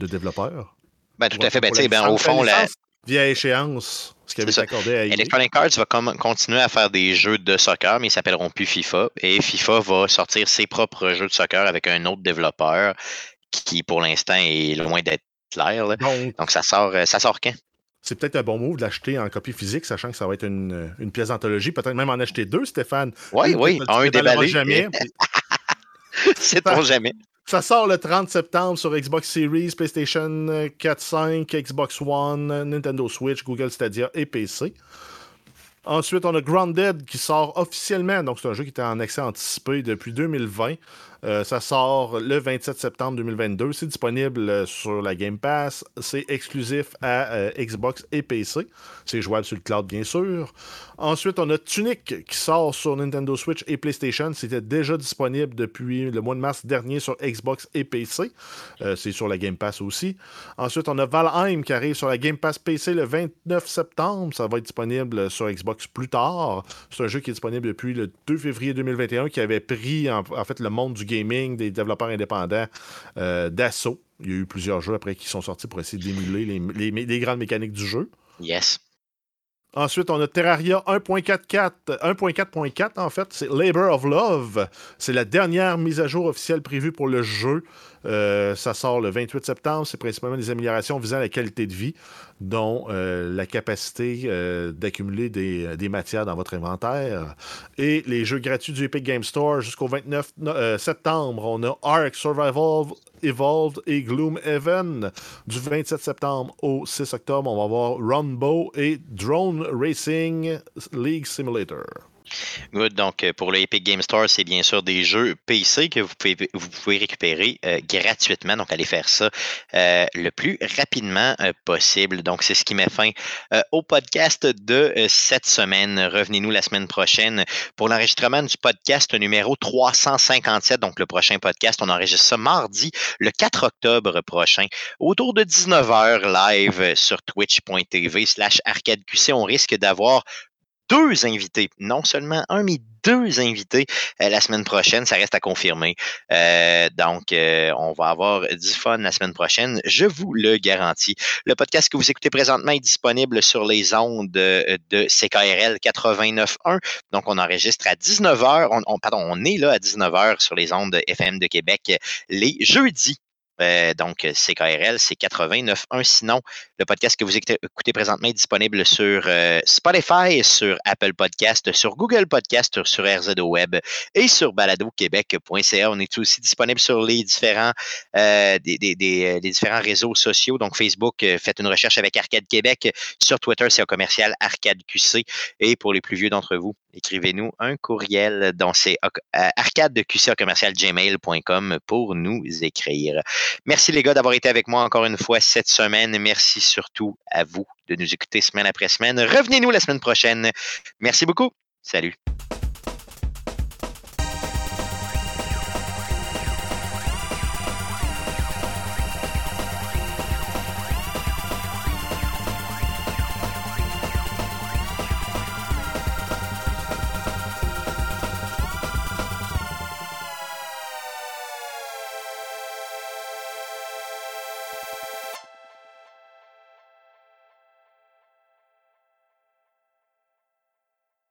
de développeur. Ben, tout à fait. Ben, ben, au fond, la, via échéance, ce qui avait été accordé à EA. Electronic Arts va continuer à faire des jeux de soccer, mais ils s'appelleront plus FIFA. Et FIFA va sortir ses propres jeux de soccer avec un autre développeur qui, pour l'instant, est loin d'être clair. Donc, ça sort, euh, ça sort quand? C'est peut-être un bon move de l'acheter en copie physique, sachant que ça va être une, pièce d'anthologie. Peut-être même en acheter deux, Stéphane. Oui, oui, un déballé. jamais. *laughs* C'est pour jamais. Ça sort le 30 septembre sur Xbox Series, PlayStation 4, 5, Xbox One, Nintendo Switch, Google Stadia et PC. Ensuite, on a Grounded qui sort officiellement. Donc, c'est un jeu qui était en accès anticipé depuis 2020. Euh, ça sort le 27 septembre 2022. C'est disponible euh, sur la Game Pass. C'est exclusif à euh, Xbox et PC. C'est jouable sur le cloud, bien sûr. Ensuite, on a Tunic qui sort sur Nintendo Switch et PlayStation. C'était déjà disponible depuis le mois de mars dernier sur Xbox et PC. c'est sur la Game Pass aussi. Ensuite, on a Valheim qui arrive sur la Game Pass PC le 29 septembre. Ça va être disponible sur Xbox plus tard. C'est un jeu qui est disponible depuis le 2 février 2021 qui avait pris en fait le monde du gaming, des développeurs indépendants euh, d'assaut. Il y a eu plusieurs jeux après qui sont sortis pour essayer d'émuler les, les, grandes mécaniques du jeu. Yes. Ensuite, on a Terraria 1.44. 1.4.4, en fait, c'est Labor of Love. C'est la dernière mise à jour officielle prévue pour le jeu. Euh, ça sort le 28 septembre. C'est principalement des améliorations visant la qualité de vie, dont euh, la capacité euh, d'accumuler des, des, matières dans votre inventaire. Et les jeux gratuits du Epic Game Store jusqu'au 29 septembre. On a Ark Survival Evolved et Gloomhaven. Du 27 septembre au 6 octobre, on va avoir Runbow et Drone Racing League Simulator. Good. Donc, euh, pour le Epic Game Store, c'est bien sûr des jeux PC que vous pouvez, vous pouvez récupérer euh, gratuitement. Donc, allez faire ça euh, le plus rapidement possible. Donc, c'est ce qui met fin au podcast de cette semaine. Revenez-nous la semaine prochaine pour l'enregistrement du podcast numéro 357. Donc, le prochain podcast, on enregistre ça mardi, le 4 octobre prochain, autour de 19h live sur twitch.tv slash arcadeqc. On risque d'avoir deux invités, non seulement un, mais deux invités euh, la semaine prochaine. Ça reste à confirmer. Euh, donc, euh, on va avoir du fun la semaine prochaine. Je vous le garantis. Le podcast que vous écoutez présentement est disponible sur les ondes de, CKRL 89.1. Donc, on enregistre à 19h. On, pardon, on est là à 19h sur les ondes FM de Québec les jeudis. Donc, CKRL, c'est 89.1. Sinon, le podcast que vous écoutez présentement est disponible sur euh, Spotify, sur Apple Podcast, sur Google Podcast, sur RZO Web et sur baladoquebec.ca. On est aussi disponible sur les différents, euh, des, euh, différents réseaux sociaux. Donc, Facebook, faites une recherche avec Arcade Québec. Sur Twitter, c'est un commercial Arcade QC. Et pour les plus vieux d'entre vous, écrivez-nous un courriel dont c'est gmail.com pour nous écrire. Merci les gars d'avoir été avec moi encore une fois cette semaine. Merci surtout à vous de nous écouter semaine après semaine. Revenez-nous la semaine prochaine. Merci beaucoup. Salut.